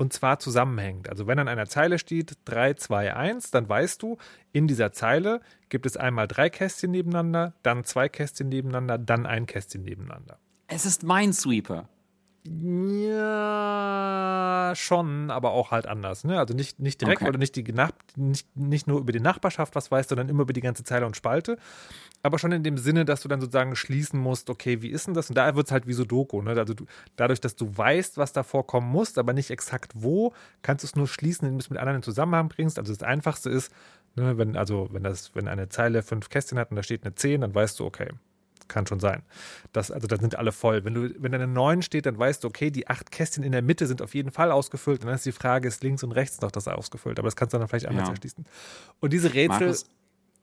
Und zwar zusammenhängend. Also wenn an einer Zeile steht 3, 2, 1, dann weißt du, in dieser Zeile gibt es einmal drei Kästchen nebeneinander, dann zwei Kästchen nebeneinander, dann ein Kästchen nebeneinander. Es ist Minesweeper. Ja, schon, aber auch halt anders. Ne? Also nicht, nicht direkt Okay. oder nicht, die nicht, nicht nur über die Nachbarschaft was weißt, sondern immer über die ganze Zeile und Spalte. Aber schon in dem Sinne, dass du dann sozusagen schließen musst, okay, wie ist denn das? Und da wird es halt wie Sudoku. Ne? Also du, dadurch, dass du weißt, was da vorkommen muss, aber nicht exakt wo, kannst du es nur schließen, indem du es mit anderen in Zusammenhang bringst. Also das Einfachste ist, ne, wenn, also wenn, das, wenn eine Zeile fünf Kästchen hat und da steht eine 10, dann weißt du, okay, kann schon sein. Das, also dann sind alle voll. Wenn, du, wenn da eine 9 steht, dann weißt du, okay, die acht Kästchen in der Mitte sind auf jeden Fall ausgefüllt. Und dann ist die Frage, ist links und rechts noch das ausgefüllt? Aber das kannst du dann vielleicht anders Ja. erschließen. Und diese Rätsel, Markus,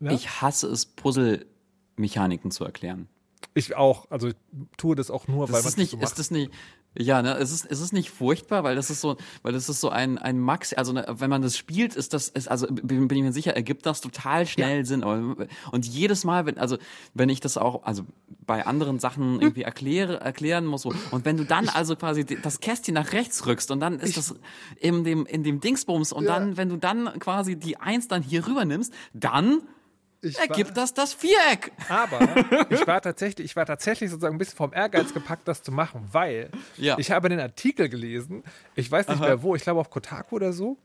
Ja? ich hasse es, Puzzle-Mechaniken zu erklären. ich auch, also ich tue das auch nur, weil Das man ist nicht, so ist das nicht, ja, ne, es ist, es ist nicht furchtbar, weil das ist so, weil das ist so ein, ein Max, also ne, wenn man das spielt, ist das, ist, also bin, bin ich mir sicher, ergibt das total schnell Sinn. Aber, und jedes Mal, wenn, also wenn ich das auch, also bei anderen Sachen irgendwie erkläre, erklären muss, so, und wenn du dann also quasi das Kästchen nach rechts rückst und dann ist das in dem, in dem Dingsbums und dann, wenn du dann quasi die Eins dann hier rüber nimmst, dann Ich ergibt das das Viereck. Aber ich war tatsächlich, ich war tatsächlich sozusagen ein bisschen vom Ehrgeiz gepackt, das zu machen, weil Ja. ich habe den Artikel gelesen, ich weiß nicht mehr wo, ich glaube auf Kotaku oder so.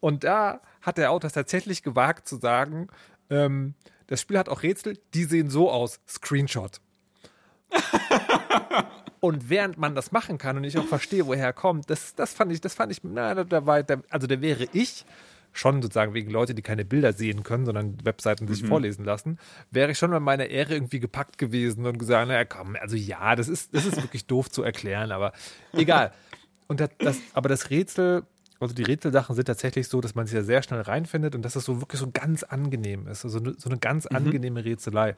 Und da hat der Autor es tatsächlich gewagt zu sagen, ähm, das Spiel hat auch Rätsel, die sehen so aus, Screenshot. Und während man das machen kann und ich auch verstehe, woher er kommt, das, das fand ich, das fand ich, na, da war, da, also da wäre ich schon sozusagen wegen Leute, die keine Bilder sehen können, sondern Webseiten sich vorlesen lassen, wäre ich schon bei meiner Ehre irgendwie gepackt gewesen und gesagt, naja, komm, also ja, das ist, das ist wirklich doof zu erklären, aber egal. Und das, das, aber das Rätsel, also die Rätselsachen sind tatsächlich so, dass man sich ja sehr schnell reinfindet und dass es so wirklich so ganz angenehm ist, also so eine ganz angenehme Rätselei.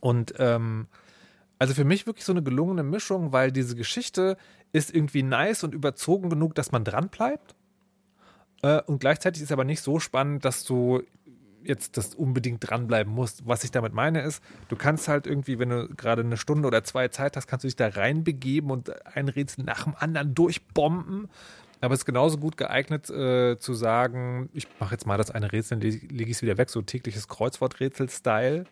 Und ähm, also für mich wirklich so eine gelungene Mischung, weil diese Geschichte ist irgendwie nice und überzogen genug, dass man dran bleibt. Äh, und gleichzeitig ist aber nicht so spannend, dass du jetzt das unbedingt dranbleiben musst. Was ich damit meine ist, du kannst halt irgendwie, wenn du gerade eine Stunde oder zwei Zeit hast, kannst du dich da reinbegeben und ein Rätsel nach dem anderen durchbomben. Aber es ist genauso gut geeignet äh, zu sagen, ich mache jetzt mal das eine Rätsel, dann lege ich es wieder weg, so tägliches Kreuzworträtsel-Style.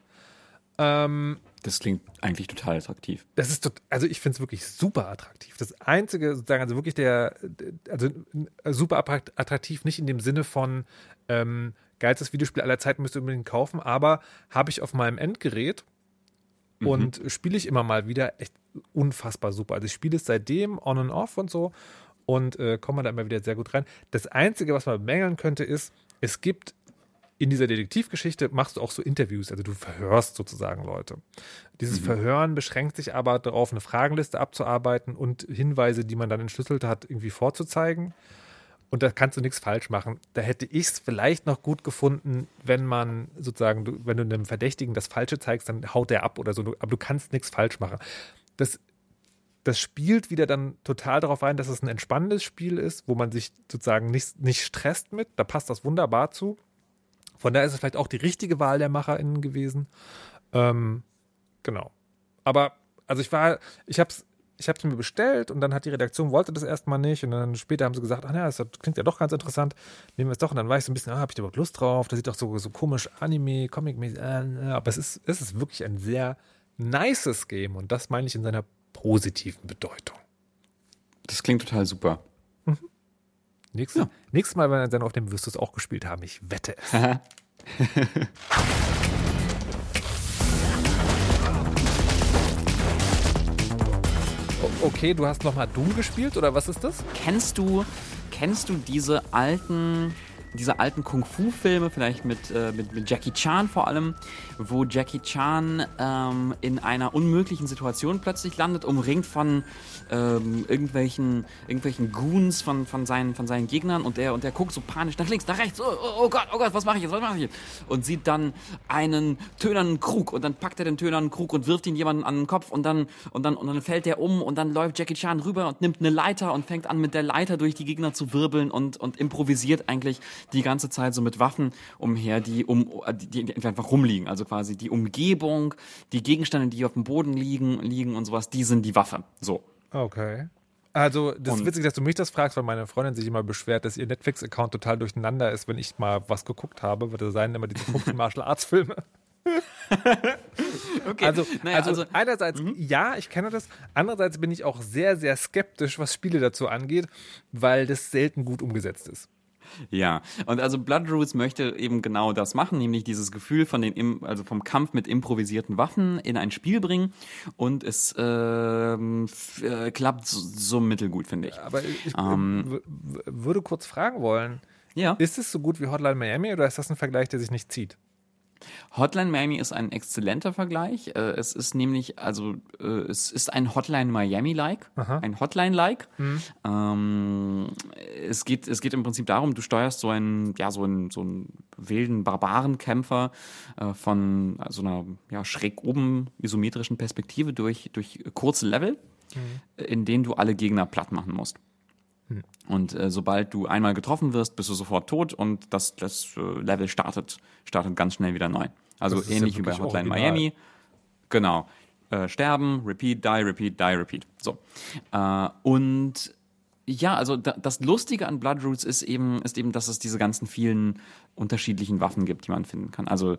Ähm, Das klingt eigentlich total attraktiv. das ist, tot- also ich finde es wirklich super attraktiv. Das einzige, sozusagen, also wirklich der, also äh, super attrakt- attraktiv, nicht in dem Sinne von ähm, geilstes Videospiel aller Zeiten müsst ihr unbedingt kaufen, aber habe ich auf meinem Endgerät und spiele ich immer mal wieder echt unfassbar super. Also ich spiele es seitdem on and off und so und äh, komme da immer wieder sehr gut rein. Das Einzige, was man bemängeln könnte, ist, es gibt in dieser Detektivgeschichte machst du auch so Interviews, also du verhörst sozusagen Leute. Dieses Verhören beschränkt sich aber darauf, eine Fragenliste abzuarbeiten und Hinweise, die man dann entschlüsselt hat, irgendwie vorzuzeigen. Und da kannst du nichts falsch machen. Da hätte ich es vielleicht noch gut gefunden, wenn man sozusagen, du, wenn du einem Verdächtigen das Falsche zeigst, dann haut der ab oder so. Aber du kannst nichts falsch machen. Das, das spielt wieder dann total darauf ein, dass es ein entspannendes Spiel ist, wo man sich sozusagen nicht, nicht stresst mit. Da passt das wunderbar zu. Von daher ist es vielleicht auch die richtige Wahl der MacherInnen gewesen. Ähm, genau. Aber, also ich war, ich hab's, ich hab's mir bestellt und dann hat die Redaktion wollte das erstmal nicht und dann später haben sie gesagt, ach ja, das klingt ja doch ganz interessant, nehmen wir es doch und dann war ich so ein bisschen, ah, hab ich da überhaupt Lust drauf? Das sieht doch so, so komisch Anime, Comic-mäßig, äh, aber es ist, es ist wirklich ein sehr nices Game und das meine ich in seiner positiven Bedeutung. Das klingt total super. Nächstes, nächstes Mal, wenn wir dann auf dem wirst du es auch gespielt haben, ich wette es. Okay, du hast nochmal Doom gespielt oder was ist das? Kennst du, kennst du diese alten, diese alten Kung-Fu-Filme, vielleicht mit, äh, mit, mit Jackie Chan vor allem, wo Jackie Chan ähm, in einer unmöglichen Situation plötzlich landet, umringt von ähm, irgendwelchen, irgendwelchen Goons von, von, seinen, von seinen Gegnern und der, und der guckt so panisch nach links, nach rechts, oh, oh, oh Gott, oh Gott, was mache ich jetzt, was mache ich jetzt? Und sieht dann einen tönernen Krug und dann packt er den tönernen Krug und wirft ihn jemanden an den Kopf und dann, und dann, und dann fällt der um und dann läuft Jackie Chan rüber und nimmt eine Leiter und fängt an mit der Leiter durch die Gegner zu wirbeln und, und improvisiert eigentlich die ganze Zeit so mit Waffen umher, die um, die, die einfach rumliegen. Also quasi die Umgebung, die Gegenstände, die auf dem Boden liegen, liegen und sowas, die sind die Waffe. So. Okay. Also, das ist Und- witzig, dass du mich das fragst, weil meine Freundin sich immer beschwert, dass ihr Netflix-Account total durcheinander ist, wenn ich mal was geguckt habe, weil da seien immer diese komischen Martial Arts-Filme. Okay. Also, naja, also, einerseits, ja, ich kenne das. Andererseits bin ich auch sehr, sehr skeptisch, was Spiele dazu angeht, weil das selten gut umgesetzt ist. Ja, und also Blood Roots möchte eben genau das machen, nämlich dieses Gefühl von den, also vom Kampf mit improvisierten Waffen in ein Spiel bringen und es f- äh, klappt so, so mittelgut, finde ich. Aber ich Ähm. würde kurz fragen wollen, Ja. ist es so gut wie Hotline Miami oder ist das ein Vergleich, der sich nicht zieht? Hotline Miami ist ein exzellenter Vergleich. Äh, Es ist nämlich, also äh, es ist ein Hotline Miami-like, ein Hotline-like. Ähm, es geht, es geht im Prinzip darum, du steuerst so einen, ja, so einen, so einen wilden Barbarenkämpfer äh, von so einer ja, schräg oben isometrischen Perspektive durch, durch kurze Level, äh, in denen du alle Gegner platt machen musst. Und äh, sobald du einmal getroffen wirst, bist du sofort tot und das, das äh, Level startet, startet ganz schnell wieder neu. Also ist ja ähnlich wie bei Hotline original. Miami. Genau. Äh, sterben, repeat, die, repeat, die, repeat. So. Äh, und ja, also da, das Lustige an Blood Roots ist eben, ist eben, dass es diese ganzen vielen unterschiedlichen Waffen gibt, die man finden kann. Also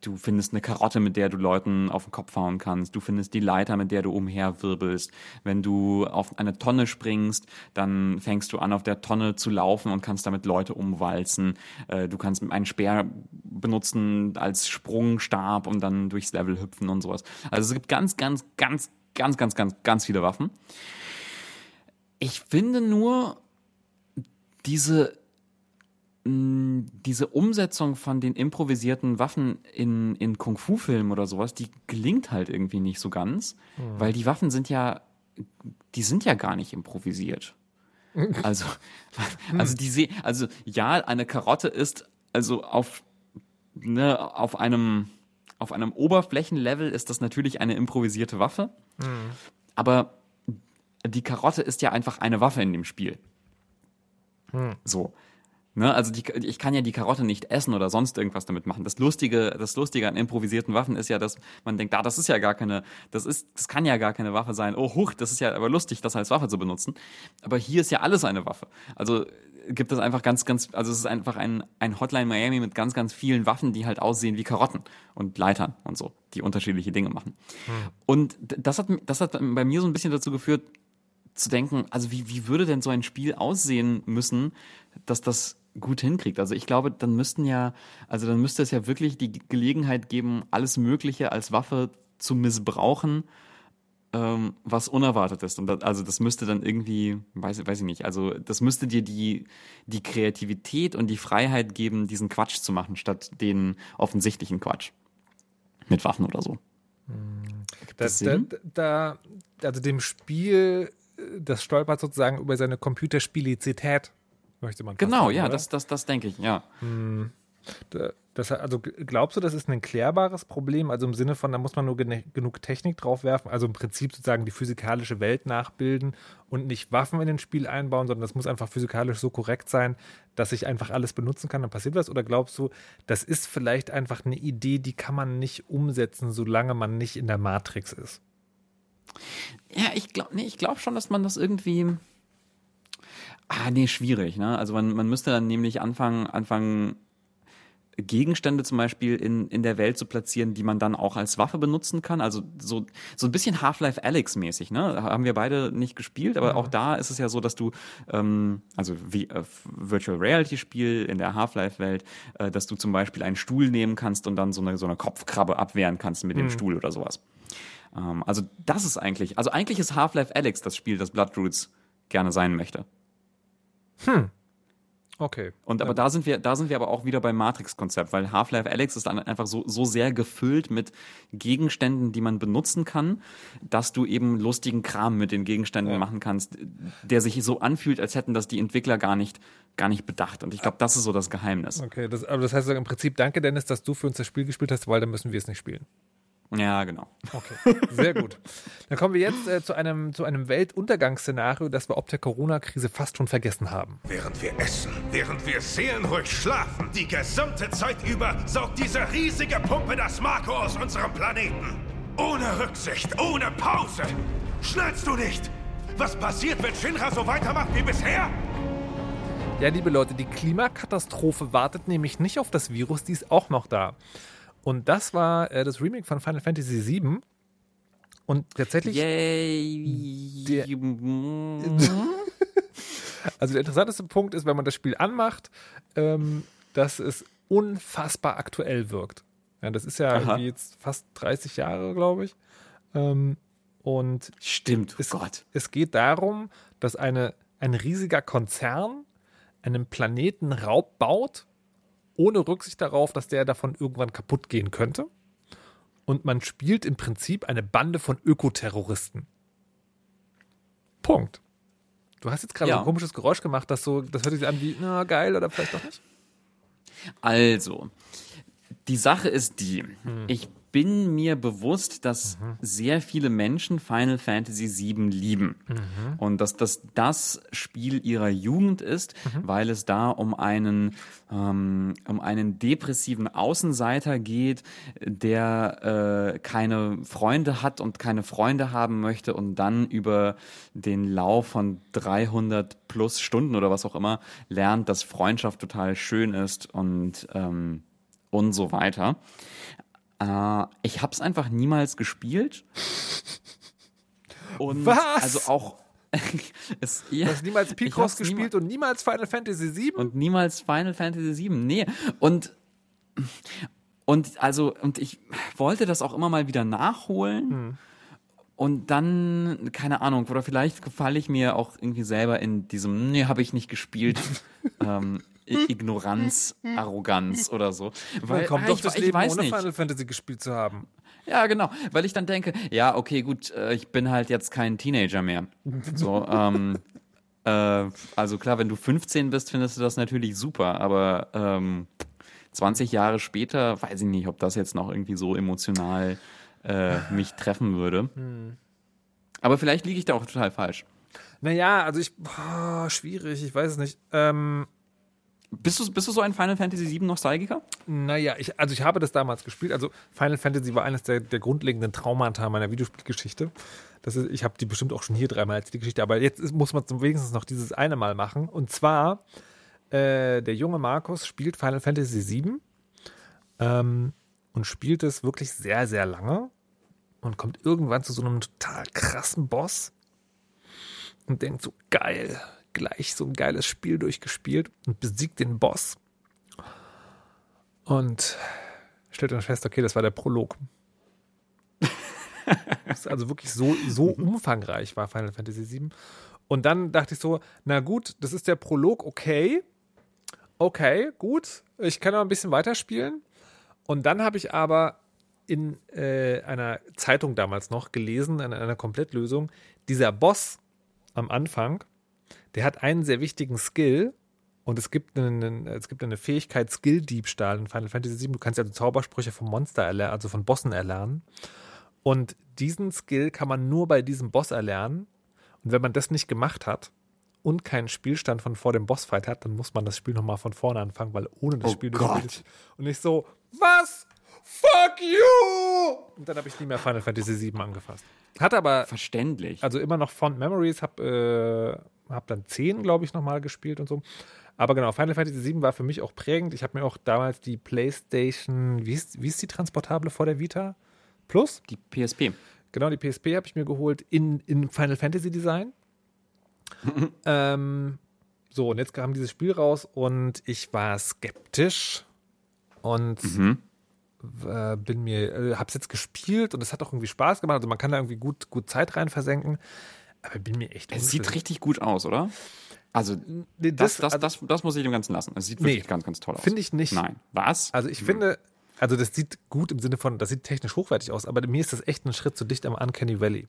du findest eine Karotte, mit der du Leuten auf den Kopf hauen kannst. Du findest die Leiter, mit der du umherwirbelst. Wenn du auf eine Tonne springst, dann fängst du an, auf der Tonne zu laufen und kannst damit Leute umwalzen. Äh, Du kannst einen Speer benutzen als Sprungstab und dann durchs Level hüpfen und sowas. Also es gibt ganz, ganz, ganz, ganz, ganz, ganz, ganz viele Waffen. Ich finde nur diese, diese Umsetzung von den improvisierten Waffen in, in Kung-Fu-Filmen oder sowas, die gelingt halt irgendwie nicht so ganz, weil die Waffen sind ja, die sind ja gar nicht improvisiert. Also, also die se also ja, eine Karotte ist also auf, ne, auf einem, auf einem Oberflächenlevel ist das natürlich eine improvisierte Waffe. Aber die Karotte ist ja einfach eine Waffe in dem Spiel. So. Ne, also die, ich kann ja die Karotte nicht essen oder sonst irgendwas damit machen. Das Lustige, das Lustige an improvisierten Waffen ist ja, dass man denkt, ah, das ist ja gar keine, das ist, das kann ja gar keine Waffe sein. Oh, huch, das ist ja aber lustig, das als Waffe zu benutzen. Aber hier ist ja alles eine Waffe. Also gibt es einfach ganz, ganz, also es ist einfach ein, ein Hotline Miami mit ganz, ganz vielen Waffen, die halt aussehen wie Karotten und Leitern und so, die unterschiedliche Dinge machen. Und d- das hat, das hat bei mir so ein bisschen dazu geführt, zu denken, also wie, wie würde denn so ein Spiel aussehen müssen, dass das gut hinkriegt? Also ich glaube, dann müssten ja, also dann müsste es ja wirklich die Gelegenheit geben, alles Mögliche als Waffe zu missbrauchen, ähm, was unerwartet ist. Und das, also das müsste dann irgendwie, weiß, weiß ich nicht, also das müsste dir die, die Kreativität und die Freiheit geben, diesen Quatsch zu machen, statt den offensichtlichen Quatsch. Mit Waffen oder so. Das, das da, da, also dem Spiel, äh, das stolpert sozusagen über seine Computerspielizität, möchte man Genau, sagen, ja, oder? das, das, das denke ich, ja. Da- Das, also glaubst du, das ist ein klärbares Problem? Also im Sinne von, da muss man nur gene- genug Technik drauf werfen, also im Prinzip sozusagen die physikalische Welt nachbilden und nicht Waffen in den Spiel einbauen, sondern das muss einfach physikalisch so korrekt sein, dass ich einfach alles benutzen kann, dann passiert was? Oder glaubst du, das ist vielleicht einfach eine Idee, die kann man nicht umsetzen, solange man nicht in der Matrix ist? Ja, ich glaube nee, ich glaub schon, dass man das irgendwie. Ah, nee, schwierig, ne? Also man, man müsste dann nämlich anfangen, anfangen, Gegenstände zum Beispiel in, in der Welt zu platzieren, die man dann auch als Waffe benutzen kann. Also so, so ein bisschen Half-Life Alyx-mäßig, ne? Haben wir beide nicht gespielt, aber auch da ist es ja so, dass du, ähm, also wie äh, Virtual Reality-Spiel in der Half-Life-Welt, äh, dass du zum Beispiel einen Stuhl nehmen kannst und dann so eine, so eine Kopfkrabbe abwehren kannst mit dem Stuhl oder sowas. Ähm, also das ist eigentlich, also eigentlich ist Half-Life Alyx das Spiel, das Bloodroots gerne sein möchte. Okay. Und aber da sind wir, da sind wir aber auch wieder beim Matrix-Konzept, weil Half-Life Alyx ist dann einfach so, so sehr gefüllt mit Gegenständen, die man benutzen kann, dass du eben lustigen Kram mit den Gegenständen machen kannst, der sich so anfühlt, als hätten das die Entwickler gar nicht, gar nicht bedacht. Und ich glaube, das ist so das Geheimnis. Okay, das, aber das heißt im Prinzip, danke Dennis, dass du für uns das Spiel gespielt hast, weil dann müssen wir es nicht spielen. Ja, genau. Okay, sehr gut. Dann kommen wir jetzt äh, zu einem, zu einem Weltuntergangsszenario, das wir ob der Corona-Krise fast schon vergessen haben. Während wir essen, während wir seelenruhig schlafen, die gesamte Zeit über saugt diese riesige Pumpe das Marco aus unserem Planeten. Ohne Rücksicht, ohne Pause. Schnallst du nicht? Was passiert, wenn Shinra so weitermacht wie bisher? Ja, liebe Leute, die Klimakatastrophe wartet nämlich nicht auf das Virus, die ist auch noch da. Und das war äh, das Remake von Final Fantasy VII. Und tatsächlich, Yay. Der- also der interessanteste Punkt ist, wenn man das Spiel anmacht, ähm, dass es unfassbar aktuell wirkt. Ja, das ist ja Aha. irgendwie jetzt fast 30 Jahre, glaube ich. Ähm, und Stimmt, es, Gott. es geht darum, dass eine, ein riesiger Konzern einen Planeten Raub baut, ohne Rücksicht darauf, dass der davon irgendwann kaputt gehen könnte. Und man spielt im Prinzip eine Bande von Ökoterroristen. Punkt. Du hast jetzt gerade Ja. so ein komisches Geräusch gemacht, das so, das hört sich an wie, na geil oder vielleicht doch nicht. Also, die Sache ist die, ich bin mir bewusst, dass sehr viele Menschen Final Fantasy VII lieben. Und dass das das Spiel ihrer Jugend ist, weil es da um einen, ähm, um einen depressiven Außenseiter geht, der äh, keine Freunde hat und keine Freunde haben möchte und dann über den Lauf von 300 plus Stunden oder was auch immer lernt, dass Freundschaft total schön ist und ähm, und so weiter. Äh, ich habe es einfach niemals gespielt. Und Was? Also auch. es, ja, Du hast niemals Picross gespielt und niemals Final Fantasy VII? und niemals Final Fantasy VII. Nee. Und, und also, und ich wollte das auch immer mal wieder nachholen. Und dann, keine Ahnung, oder vielleicht gefalle ich mir auch irgendwie selber in diesem, nee, habe ich nicht gespielt, ähm, Ignoranz, Arroganz oder so. Weil, kommt ah, doch ich, das ich Leben weiß ohne nicht. Final Fantasy gespielt zu haben. Ja, genau. Weil ich dann denke, ja, okay, gut, äh, ich bin halt jetzt kein Teenager mehr. So, ähm, äh, also klar, wenn du 15 bist, findest du das natürlich super, aber ähm, 20 Jahre später weiß ich nicht, ob das jetzt noch irgendwie so emotional äh, mich treffen würde. Aber vielleicht liege ich da auch total falsch. Naja, also ich, boah, schwierig, ich weiß es nicht. Ähm, Bist du, bist du so ein Final Fantasy VII Nostalgiker? Naja, ich, also ich habe das damals gespielt. Also Final Fantasy war eines der, der grundlegenden Traumata meiner Videospielgeschichte. Das ist, ich habe die bestimmt auch schon hier dreimal als die Geschichte, aber jetzt ist, muss man zum wenigstens noch dieses eine Mal machen. Und zwar, äh, der junge Markus spielt Final Fantasy VII ähm, und spielt es wirklich sehr, sehr lange und kommt irgendwann zu so einem total krassen Boss und denkt so, geil, gleich so ein geiles Spiel durchgespielt und besiegt den Boss. Und stellt dann fest, okay, das war der Prolog. das also wirklich so, so umfangreich war Final Fantasy VII. Und dann dachte ich so, na gut, das ist der Prolog, okay. Okay, gut. Ich kann noch ein bisschen weiterspielen. Und dann habe ich aber in äh, einer Zeitung damals noch gelesen, in einer Komplettlösung, dieser Boss am Anfang, der hat einen sehr wichtigen Skill und es gibt, einen, es gibt eine Fähigkeit Skill-Diebstahl in Final Fantasy VII. Du kannst ja also Zaubersprüche vom Monster erlernen, also von Bossen erlernen. Und diesen Skill kann man nur bei diesem Boss erlernen. Und wenn man das nicht gemacht hat und keinen Spielstand von vor dem Bossfight hat, dann muss man das Spiel nochmal von vorne anfangen, weil ohne das Oh Spiel Gott. Und ich so, was? Fuck you! Und dann habe ich nie mehr Final Fantasy VII angefasst. Hat aber Verständlich. also immer noch Fond Memories, hab, äh, hab dann 10, glaube ich, nochmal gespielt und so. Aber genau, Final Fantasy 7 war für mich auch prägend. Ich habe mir auch damals die PlayStation, wie ist, wie ist die transportable vor der Vita? Plus? die PSP. Genau, die PSP habe ich mir geholt in, in Final Fantasy Design. ähm, so, und jetzt kam dieses Spiel raus und ich war skeptisch und äh, bin mir, äh, hab's jetzt gespielt und es hat auch irgendwie Spaß gemacht. Also man kann da irgendwie gut, gut Zeit rein versenken. Aber bin mir echt Es unschlüssig. sieht richtig gut aus, oder? Also, Nee, das, das, also- das, das muss ich dem Ganzen lassen. Es sieht wirklich Nee, ganz, ganz toll aus. finde ich nicht. Nein. Was? Also ich finde, also das sieht gut im Sinne von, das sieht technisch hochwertig aus, aber mir ist das echt ein Schritt zu dicht am Uncanny Valley.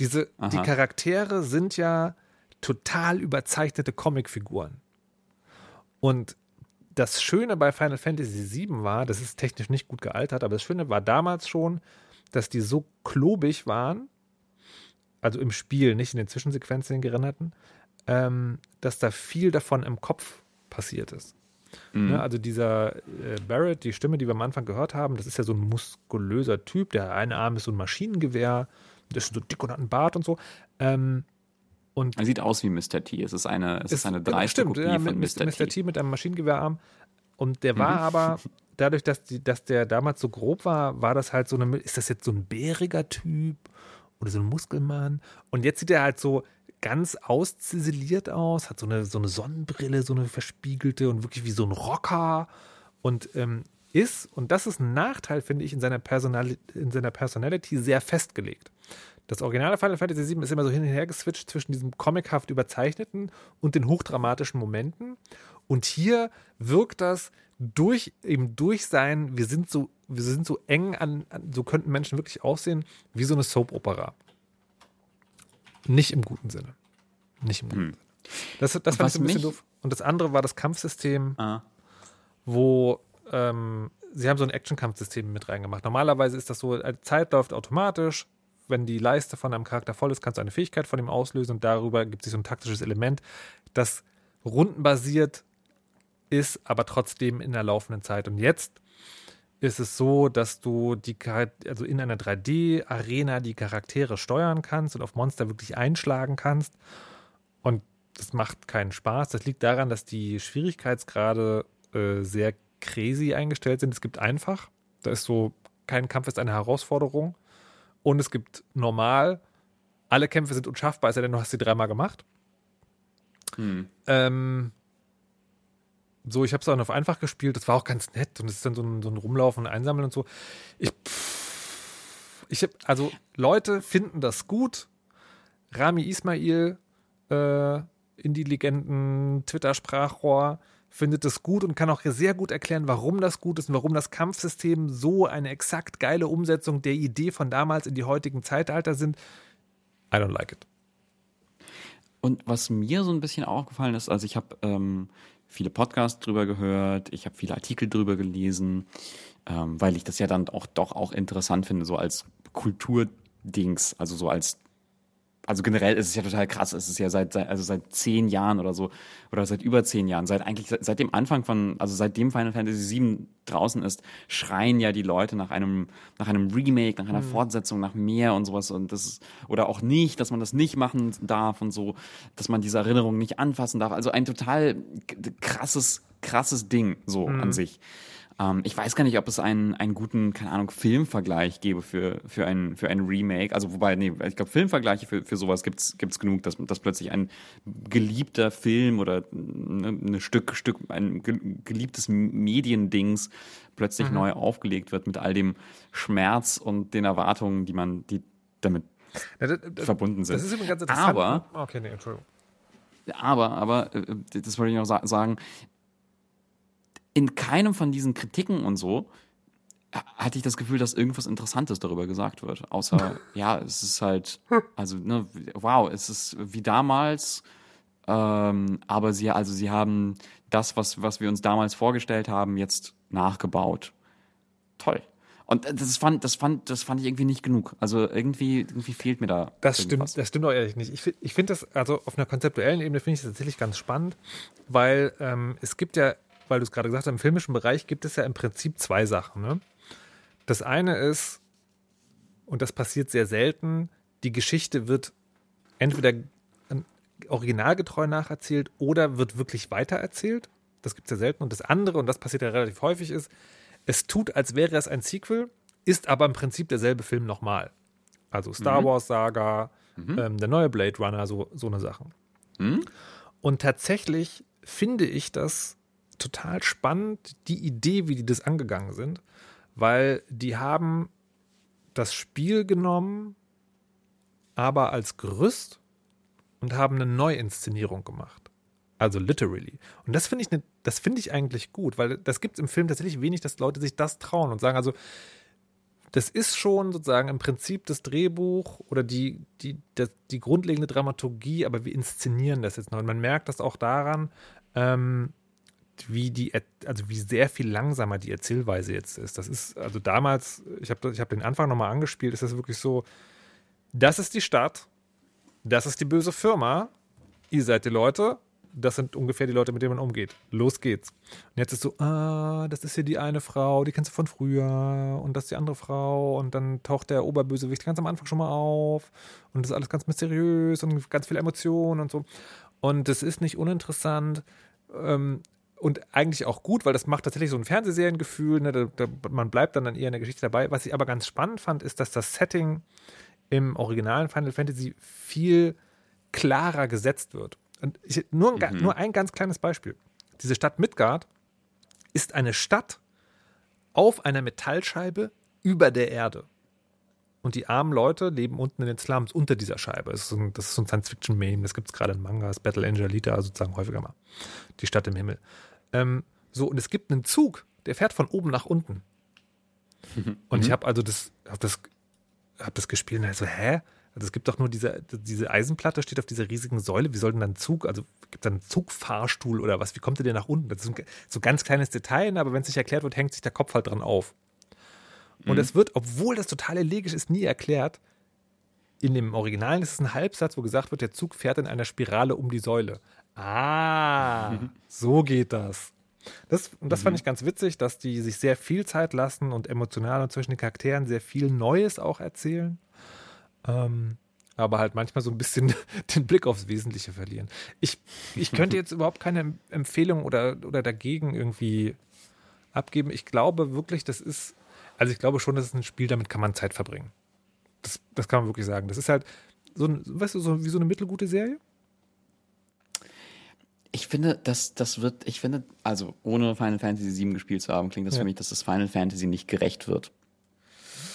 Diese, die. Charaktere sind ja total überzeichnete Comicfiguren. Und das Schöne bei Final Fantasy VII war, das ist technisch nicht gut gealtert, aber das Schöne war damals schon, dass die so klobig waren, also im Spiel, nicht in den Zwischensequenzen, den gerinnerten, ähm, dass da viel davon im Kopf passiert ist. Ne, also dieser äh, Barrett, die Stimme, die wir am Anfang gehört haben, das ist ja so ein muskulöser Typ. Der eine Arm ist so ein Maschinengewehr, der ist so dick und hat einen Bart und so. Ähm, und Er sieht aus wie Mr. T. Es ist eine, es ist eine dreiste stimmt, Kopie ja, von Mr. Mr. T. T mit einem Maschinengewehrarm. Und der war aber, dadurch, dass, die, dass der damals so grob war, war das halt so eine, ist das jetzt so ein bäriger Typ oder so ein Muskelmann? Und jetzt sieht er halt so ganz ausziseliert aus, hat so eine, so eine Sonnenbrille, so eine verspiegelte und wirklich wie so ein Rocker und ähm, ist, und das ist ein Nachteil, finde ich, in seiner, Personali in seiner Personality sehr festgelegt. Das originale Final Fantasy VII ist immer so hin und her geswitcht zwischen diesem comichaft überzeichneten und den hochdramatischen Momenten. Und hier wirkt das durch, eben durch sein, wir sind so, wir sind so eng an, an so könnten Menschen wirklich aussehen, wie so eine Soap-Opera. Nicht im guten Sinne. Nicht im guten Sinne. Das, das fand ich ein bisschen doof. Und das andere war das Kampfsystem Ah. wo ähm, sie haben so ein Action-Kampfsystem mit reingemacht. Normalerweise ist das so, äh, Zeit läuft automatisch. Wenn die Leiste von einem Charakter voll ist, kannst du eine Fähigkeit von ihm auslösen und darüber gibt es so ein taktisches Element, das rundenbasiert ist, aber trotzdem in der laufenden Zeit. Und jetzt ist es so, dass du die also in einer 3D-Arena die Charaktere steuern kannst und auf Monster wirklich einschlagen kannst. Und das macht keinen Spaß. Das liegt daran, dass die Schwierigkeitsgrade äh, sehr crazy eingestellt sind. Es gibt einfach, da ist so, kein Kampf ist eine Herausforderung. Und es gibt normal, alle Kämpfe sind unschaffbar, es sei denn, du hast sie dreimal gemacht. Ähm, so, ich habe es auch auf einfach gespielt, das war auch ganz nett und es ist dann so ein, so ein Rumlaufen und Einsammeln und so. Ich, ich hab, also Leute finden das gut. Rami Ismail, äh, Indie-Legenden, Twitter-Sprachrohr, findet es gut und kann auch sehr gut erklären, warum das gut ist und warum das Kampfsystem so eine exakt geile Umsetzung der Idee von damals in die heutigen Zeitalter sind. I don't like it. Und was mir so ein bisschen aufgefallen ist, also ich habe ähm, viele Podcasts drüber gehört, ich habe viele Artikel drüber gelesen, ähm, weil ich das ja dann auch doch auch interessant finde, so als Kulturdings, also so als also generell ist es ja total krass. Es ist ja seit, also seit zehn Jahren oder so oder seit über zehn Jahren, seit eigentlich seit, seit dem Anfang von, also seitdem Final Fantasy VII draußen ist, schreien ja die Leute nach einem nach einem Remake, nach einer Fortsetzung, nach mehr und sowas und das ist, oder auch nicht, dass man das nicht machen darf und so, dass man diese Erinnerung nicht anfassen darf. Also ein total krasses krasses Ding so an sich. Ähm, ich weiß gar nicht, ob es einen, einen guten, keine Ahnung, Filmvergleich gäbe für, für, ein, für ein Remake. Also wobei, nee, ich glaube, Filmvergleiche für, für sowas gibt's gibt's genug, dass, dass plötzlich ein geliebter Film oder ne, ein Stück, Stück, ein ge- geliebtes Mediendings plötzlich neu aufgelegt wird mit all dem Schmerz und den Erwartungen, die man, die damit Ja, das, das, verbunden sind. das ist übrigens ganz interessant. Aber Okay, nee, Entschuldigung. aber, aber, äh, das wollte ich noch sa sagen, in keinem von diesen Kritiken und so ha- hatte ich das Gefühl, dass irgendwas Interessantes darüber gesagt wird. Außer, ja, es ist halt, also, ne, wow, es ist wie damals, ähm, aber sie, also sie haben das, was, was wir uns damals vorgestellt haben, jetzt nachgebaut. Toll. Und das fand, das fand, das fand ich irgendwie nicht genug. Also irgendwie, irgendwie fehlt mir da. Das irgendwas. stimmt, das stimmt auch ehrlich nicht. Ich, ich finde das, also auf einer konzeptuellen Ebene finde ich das tatsächlich ganz spannend, weil ähm, es gibt ja, weil du es gerade gesagt hast, im filmischen Bereich gibt es ja im Prinzip zwei Sachen. Ne? Das eine ist, und das passiert sehr selten, die Geschichte wird entweder originalgetreu nacherzählt oder wird wirklich weitererzählt. Das gibt es ja selten. Und das andere, und das passiert ja relativ häufig, ist, es tut, als wäre es ein Sequel, ist aber im Prinzip derselbe Film nochmal. Also Star Wars Saga, ähm, der neue Blade Runner, so, so eine Sachen. Und tatsächlich finde ich das total spannend, die Idee, wie die das angegangen sind, weil die haben das Spiel genommen, aber als Gerüst und haben eine Neuinszenierung gemacht. Also literally. Und das finde ich, ne, das ich eigentlich gut, weil das gibt es im Film tatsächlich wenig, dass Leute sich das trauen und sagen, also das ist schon sozusagen im Prinzip das Drehbuch oder die, die, das, die grundlegende Dramaturgie, aber wir inszenieren das jetzt noch. Und man merkt das auch daran, ähm, wie die, also wie sehr viel langsamer die Erzählweise jetzt ist. Das ist, also damals, ich habe ich hab den Anfang nochmal angespielt, ist das wirklich so, das ist die Stadt, das ist die böse Firma, ihr seid die Leute, das sind ungefähr die Leute, mit denen man umgeht. Los geht's. Und jetzt ist so, ah, das ist hier die eine Frau, die kennst du von früher und das ist die andere Frau und dann taucht der Oberbösewicht ganz am Anfang schon mal auf und das ist alles ganz mysteriös und ganz viel Emotion und so. Und das ist nicht uninteressant ähm, und eigentlich auch gut, weil das macht tatsächlich so ein Fernsehseriengefühl. Ne? Da, da, man bleibt dann, dann eher in der Geschichte dabei. Was ich aber ganz spannend fand, ist, dass das Setting im originalen Final Fantasy viel klarer gesetzt wird. Und ich, nur, ein, ga- nur ein ganz kleines Beispiel. Diese Stadt Midgard ist eine Stadt auf einer Metallscheibe über der Erde. Und die armen Leute leben unten in den Slums unter dieser Scheibe. Das ist so ein, ein Science-Fiction-Meme. Das gibt es gerade in Mangas, Battle Angel Alita, sozusagen häufiger mal. Die Stadt im Himmel. Ähm, so, und es gibt einen Zug, der fährt von oben nach unten. Und ich habe also das, hab das, hab das gespielt und dachte so, hä? Also es gibt doch nur diese, diese Eisenplatte, steht auf dieser riesigen Säule. Wie soll denn dann Zug, also gibt es einen Zugfahrstuhl oder was? Wie kommt der denn nach unten? Das ist ein, so ein ganz kleines Detail, aber wenn es nicht erklärt wird, hängt sich der Kopf halt dran auf. Und es wird, obwohl das total elegisch ist, nie erklärt. In dem Originalen ist es ein Halbsatz, wo gesagt wird, der Zug fährt in einer Spirale um die Säule. Ah, so geht das. Das, und das fand ich ganz witzig, dass die sich sehr viel Zeit lassen und emotional und zwischen den Charakteren sehr viel Neues auch erzählen. Ähm, aber halt manchmal so ein bisschen den Blick aufs Wesentliche verlieren. Ich, ich könnte jetzt überhaupt keine Em- Empfehlung oder, oder dagegen irgendwie abgeben. Ich glaube wirklich, das ist, also ich glaube schon, das ist ein Spiel, damit kann man Zeit verbringen. Das, das kann man wirklich sagen. Das ist halt so, ein, weißt du, so wie so eine mittelgute Serie. Ich finde, das, das wird, ich finde, also ohne Final Fantasy VII gespielt zu haben, klingt das Ja. für mich, dass das Final Fantasy nicht gerecht wird.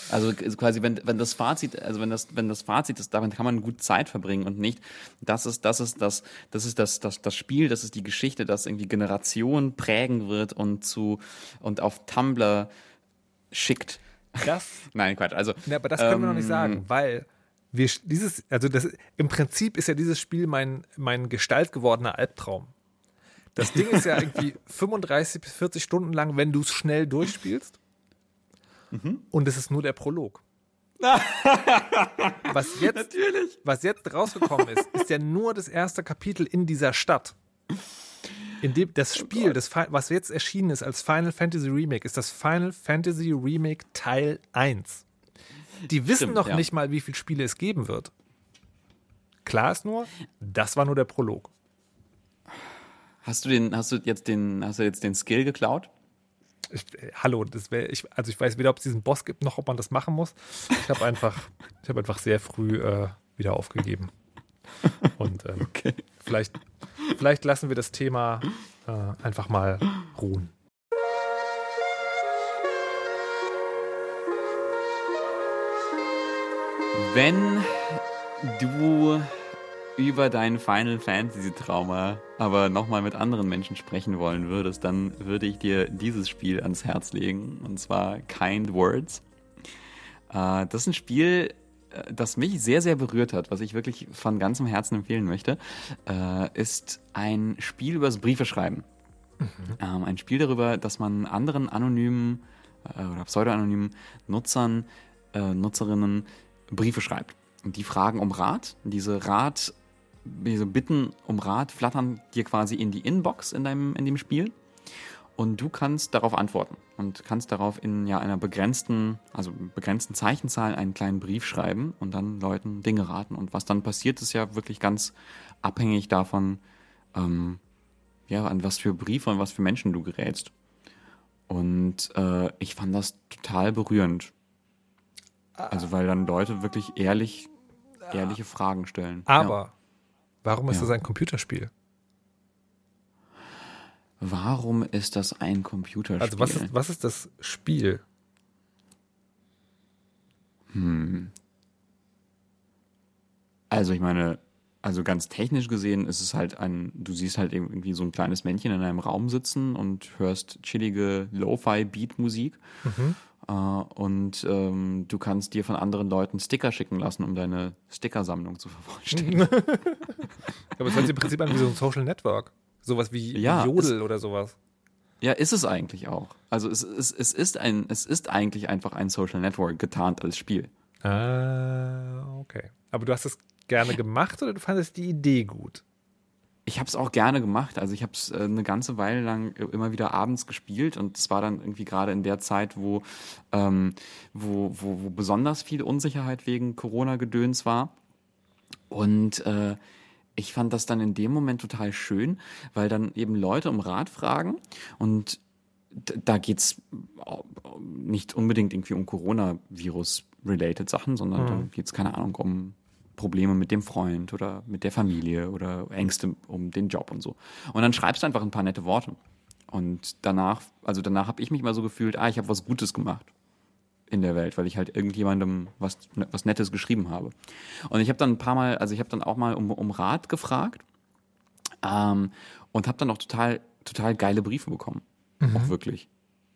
Also quasi, wenn, wenn das Fazit, also wenn das, wenn das Fazit ist, damit kann man gut Zeit verbringen und nicht, das ist, das ist das, das ist das, das, das Spiel, das ist die Geschichte, das irgendwie Generationen prägen wird und zu, und auf Tumblr schickt. Das Nein, Quatsch. Also, Ja, aber das können wir noch nicht ähm, sagen, weil wir dieses, also das im Prinzip ist ja dieses Spiel mein, mein gestaltgewordener Albtraum. Das Ding ist ja irgendwie 35 bis 40 Stunden lang, wenn du es schnell durchspielst. Und es ist nur der Prolog. was jetzt, Natürlich. was jetzt rausgekommen ist, ist ja nur das erste Kapitel in dieser Stadt. In dem das Oh Spiel, das, Fi- was jetzt erschienen ist als Final Fantasy Remake, ist das Final Fantasy Remake Teil 1. Die wissen Stimmt, noch ja. nicht mal, wie viele Spiele es geben wird. Klar ist nur, das war nur der Prolog. Hast du den, hast du jetzt den, hast du jetzt den Skill geklaut? Ich, äh, hallo, das wäre ich, also ich weiß weder, ob es diesen Boss gibt, noch ob man das machen muss. Ich habe einfach, ich habe einfach sehr früh äh, wieder aufgegeben. Und ähm, Okay. vielleicht, vielleicht lassen wir das Thema äh, einfach mal ruhen. Wenn du über dein Final Fantasy Trauma aber nochmal mit anderen Menschen sprechen wollen würdest, dann würde ich dir dieses Spiel ans Herz legen. Und zwar Kind Words. Äh, das ist ein Spiel, äh, das mich sehr, sehr berührt hat, was ich wirklich von ganzem Herzen empfehlen möchte, äh, ist ein Spiel übers Briefeschreiben. Ähm, ein Spiel darüber, dass man anderen anonymen oder pseudo-anonymen Nutzern, Nutzerinnen Briefe schreibt. Und die fragen um Rat. Diese Rat, diese Bitten um Rat flattern dir quasi in die Inbox in deinem, in dem Spiel. Und du kannst darauf antworten und kannst darauf in ja, einer begrenzten, also begrenzten Zeichenzahl einen kleinen Brief schreiben und dann Leuten Dinge raten. Und was dann passiert, ist ja wirklich ganz abhängig davon, ähm, ja, an was für Briefe und was für Menschen du gerätst. Und äh, ich fand das total berührend. Also weil dann Leute wirklich ehrlich, ehrliche Fragen stellen. Aber warum ist Ja. das ein Computerspiel? Ja. Warum ist das ein Computerspiel? Also was ist, was ist das Spiel? Also ich meine, also ganz technisch gesehen ist es halt ein, du siehst halt irgendwie so ein kleines Männchen in einem Raum sitzen und hörst chillige Lo-Fi-Beat-Musik. Äh, und ähm, du kannst dir von anderen Leuten Sticker schicken lassen, um deine Stickersammlung zu vervollständigen. Aber es hört sich im Prinzip an wie so ein Social Network. Sowas wie Ja, Jodel oder sowas. ja, ist es eigentlich auch. Also es, es, es, ist ein, es ist eigentlich einfach ein Social Network getarnt als Spiel. Ah, okay. Aber du hast es gerne gemacht oder du fandest die Idee gut? Ich habe es auch gerne gemacht. Also ich habe es äh, eine ganze Weile lang äh, immer wieder abends gespielt und es war dann irgendwie gerade in der Zeit, wo, ähm, wo, wo, wo besonders viel Unsicherheit wegen Corona-Gedöns war. Und äh, ich fand das dann in dem Moment total schön, weil dann eben Leute um Rat fragen und da geht's au- au- nicht unbedingt irgendwie um Coronavirus-related Sachen, sondern da geht's keine Ahnung, um Probleme mit dem Freund oder mit der Familie oder Ängste um den Job und so. Und dann schreibst du einfach ein paar nette Worte. Und danach, also danach habe ich mich mal so gefühlt, ah, ich habe was Gutes gemacht in der Welt, weil ich halt irgendjemandem was, was Nettes geschrieben habe. Und ich habe dann ein paar Mal, also ich habe dann auch mal um, um Rat gefragt ähm, und habe dann auch total, total geile Briefe bekommen. Auch wirklich.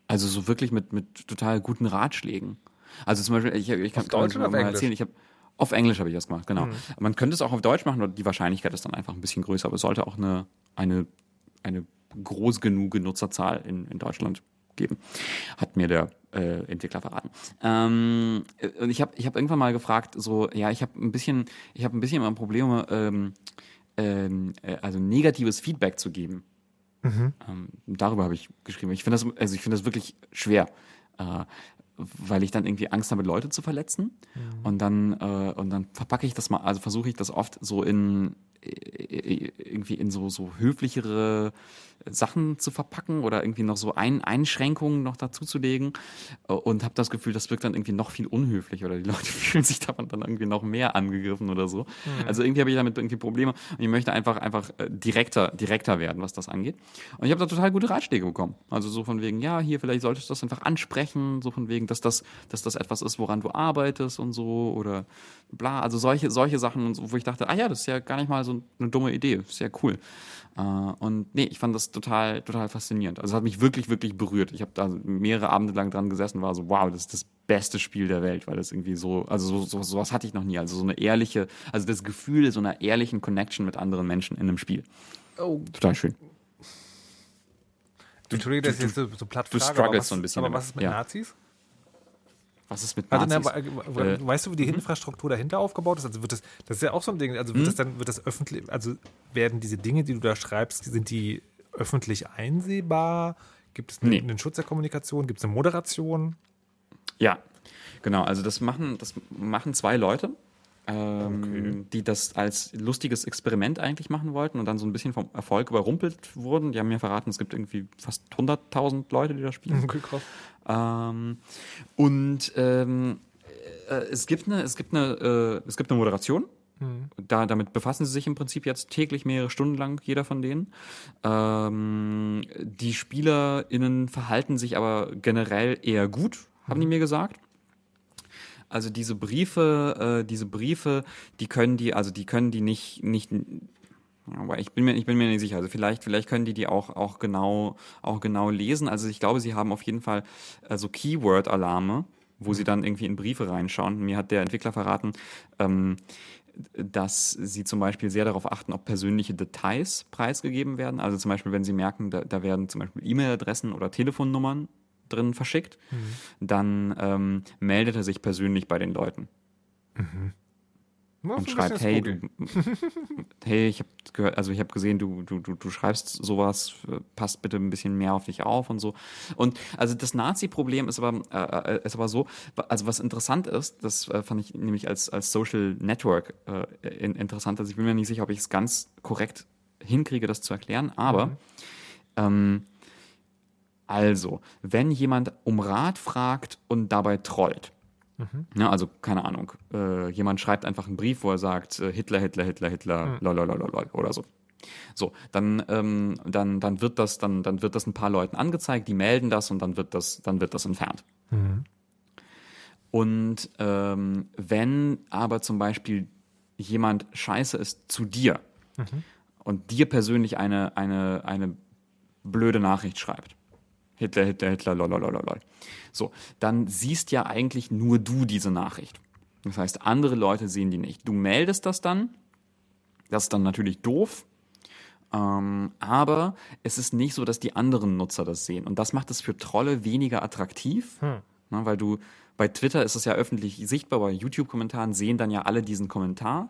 Also so wirklich mit, mit total guten Ratschlägen. Also zum Beispiel, ich, ich kann, Auf kann Deutsch oder mal Englisch? erzählen, ich habe auf Englisch habe ich das gemacht, genau. Man könnte es auch auf Deutsch machen, oder die Wahrscheinlichkeit ist dann einfach ein bisschen größer, aber es sollte auch eine, eine, eine groß genug Nutzerzahl in, in Deutschland geben. Hat mir der äh, Entwickler verraten. Ähm, äh, und ich habe ich hab irgendwann mal gefragt, so, ja, ich habe ein bisschen, ich habe ein bisschen immer Probleme, ähm, ähm, äh, also negatives Feedback zu geben. Ähm, darüber habe ich geschrieben. Ich finde das, also ich finde das wirklich schwer, äh, weil ich dann irgendwie Angst habe, Leute zu verletzen. Und dann äh, und dann verpacke ich das mal, also versuche ich das oft so in irgendwie in so so höflichere Sachen zu verpacken oder irgendwie noch so ein, Einschränkungen noch dazu zu legen äh, und habe das Gefühl, das wirkt dann irgendwie noch viel unhöflich oder die Leute fühlen sich davon dann irgendwie noch mehr angegriffen oder so. Also irgendwie habe ich damit irgendwie Probleme und ich möchte einfach einfach äh, direkter direkter werden, was das angeht. Und ich habe da total gute Ratschläge bekommen. Also so von wegen, ja, hier vielleicht solltest du das einfach ansprechen, so von wegen, dass das dass das etwas ist, woran du arbeitest und so oder bla, also solche solche Sachen wo ich dachte, ah ja, das ist ja gar nicht mal so eine dumme Idee, ist ja cool. Äh, und nee, ich fand das total, total faszinierend. Also es hat mich wirklich, wirklich berührt. Ich habe da mehrere Abende lang dran gesessen, war so, wow, das ist das beste Spiel der Welt, weil das irgendwie so, also so, so, sowas hatte ich noch nie. Also so eine ehrliche, also das Gefühl so einer ehrlichen Connection mit anderen Menschen in einem Spiel. Oh. Total schön. Entschuldige, dass ich jetzt so, so platt du struggles so ein bisschen Aber was ist mit ja. Nazis? Was ist mit Also, Nazis? na, we- we- Äh, weißt du, wie die Infrastruktur dahinter aufgebaut ist? Also wird das, das ist ja auch so ein Ding. Also wird das dann, wird das öffentlich, also werden diese Dinge, die du da schreibst, sind die öffentlich einsehbar? Gibt es einen, Nee. einen Schutz der Kommunikation? Gibt es eine Moderation? Ja, genau. Also das machen, das machen zwei Leute, ähm, die das als lustiges Experiment eigentlich machen wollten und dann so ein bisschen vom Erfolg überrumpelt wurden. Die haben mir verraten, es gibt irgendwie fast 100.000 Leute, die das spielen. krass. Ähm, und ähm, äh, es gibt eine, es gibt eine, äh, es gibt eine Moderation. Da, damit befassen sie sich im Prinzip jetzt täglich mehrere Stunden lang, jeder von denen. Ähm, die SpielerInnen verhalten sich aber generell eher gut, haben die mir gesagt. Also diese Briefe, äh, diese Briefe, die können die, also die können die nicht, nicht, aber ich bin mir, ich bin mir nicht sicher. Also vielleicht, vielleicht können die die auch, auch genau, auch genau lesen. Also ich glaube, sie haben auf jeden Fall äh, so Keyword-Alarme, wo sie dann irgendwie in Briefe reinschauen. Mir hat der Entwickler verraten, ähm, dass sie zum Beispiel sehr darauf achten, ob persönliche Details preisgegeben werden. Also zum Beispiel, wenn sie merken, da, da werden zum Beispiel E-Mail-Adressen oder Telefonnummern drin verschickt, dann ähm, meldet er sich persönlich bei den Leuten und schreibt, hey, du, hey, ich habe gehört, also ich habe gesehen, du, du, du, du schreibst sowas, äh, passt bitte ein bisschen mehr auf dich auf und so. Und also das Nazi-Problem ist aber, äh, äh, ist aber so, also was interessant ist, das äh, fand ich nämlich als, als Social Network äh, in, interessant, also ich bin mir nicht sicher, ob ich es ganz korrekt hinkriege, das zu erklären, aber ähm, also, wenn jemand um Rat fragt und dabei trollt, ja, also keine Ahnung, äh, jemand schreibt einfach einen Brief, wo er sagt äh, Hitler, Hitler, Hitler, Hitler, lololololol oder so. So, dann, ähm, dann, dann wird das, dann, dann wird das ein paar Leuten angezeigt, die melden das und dann wird das, dann wird das entfernt. Und ähm, wenn aber zum Beispiel jemand scheiße ist zu dir und dir persönlich eine, eine, eine blöde Nachricht schreibt, Hitler, Hitler, Hitler, lolololol. So, dann siehst ja eigentlich nur du diese Nachricht. Das heißt, andere Leute sehen die nicht. Du meldest das dann. Das ist dann natürlich doof. Ähm, aber es ist nicht so, dass die anderen Nutzer das sehen. Und das macht es für Trolle weniger attraktiv, ne, weil du bei Twitter ist es ja öffentlich sichtbar, bei YouTube-Kommentaren sehen dann ja alle diesen Kommentar.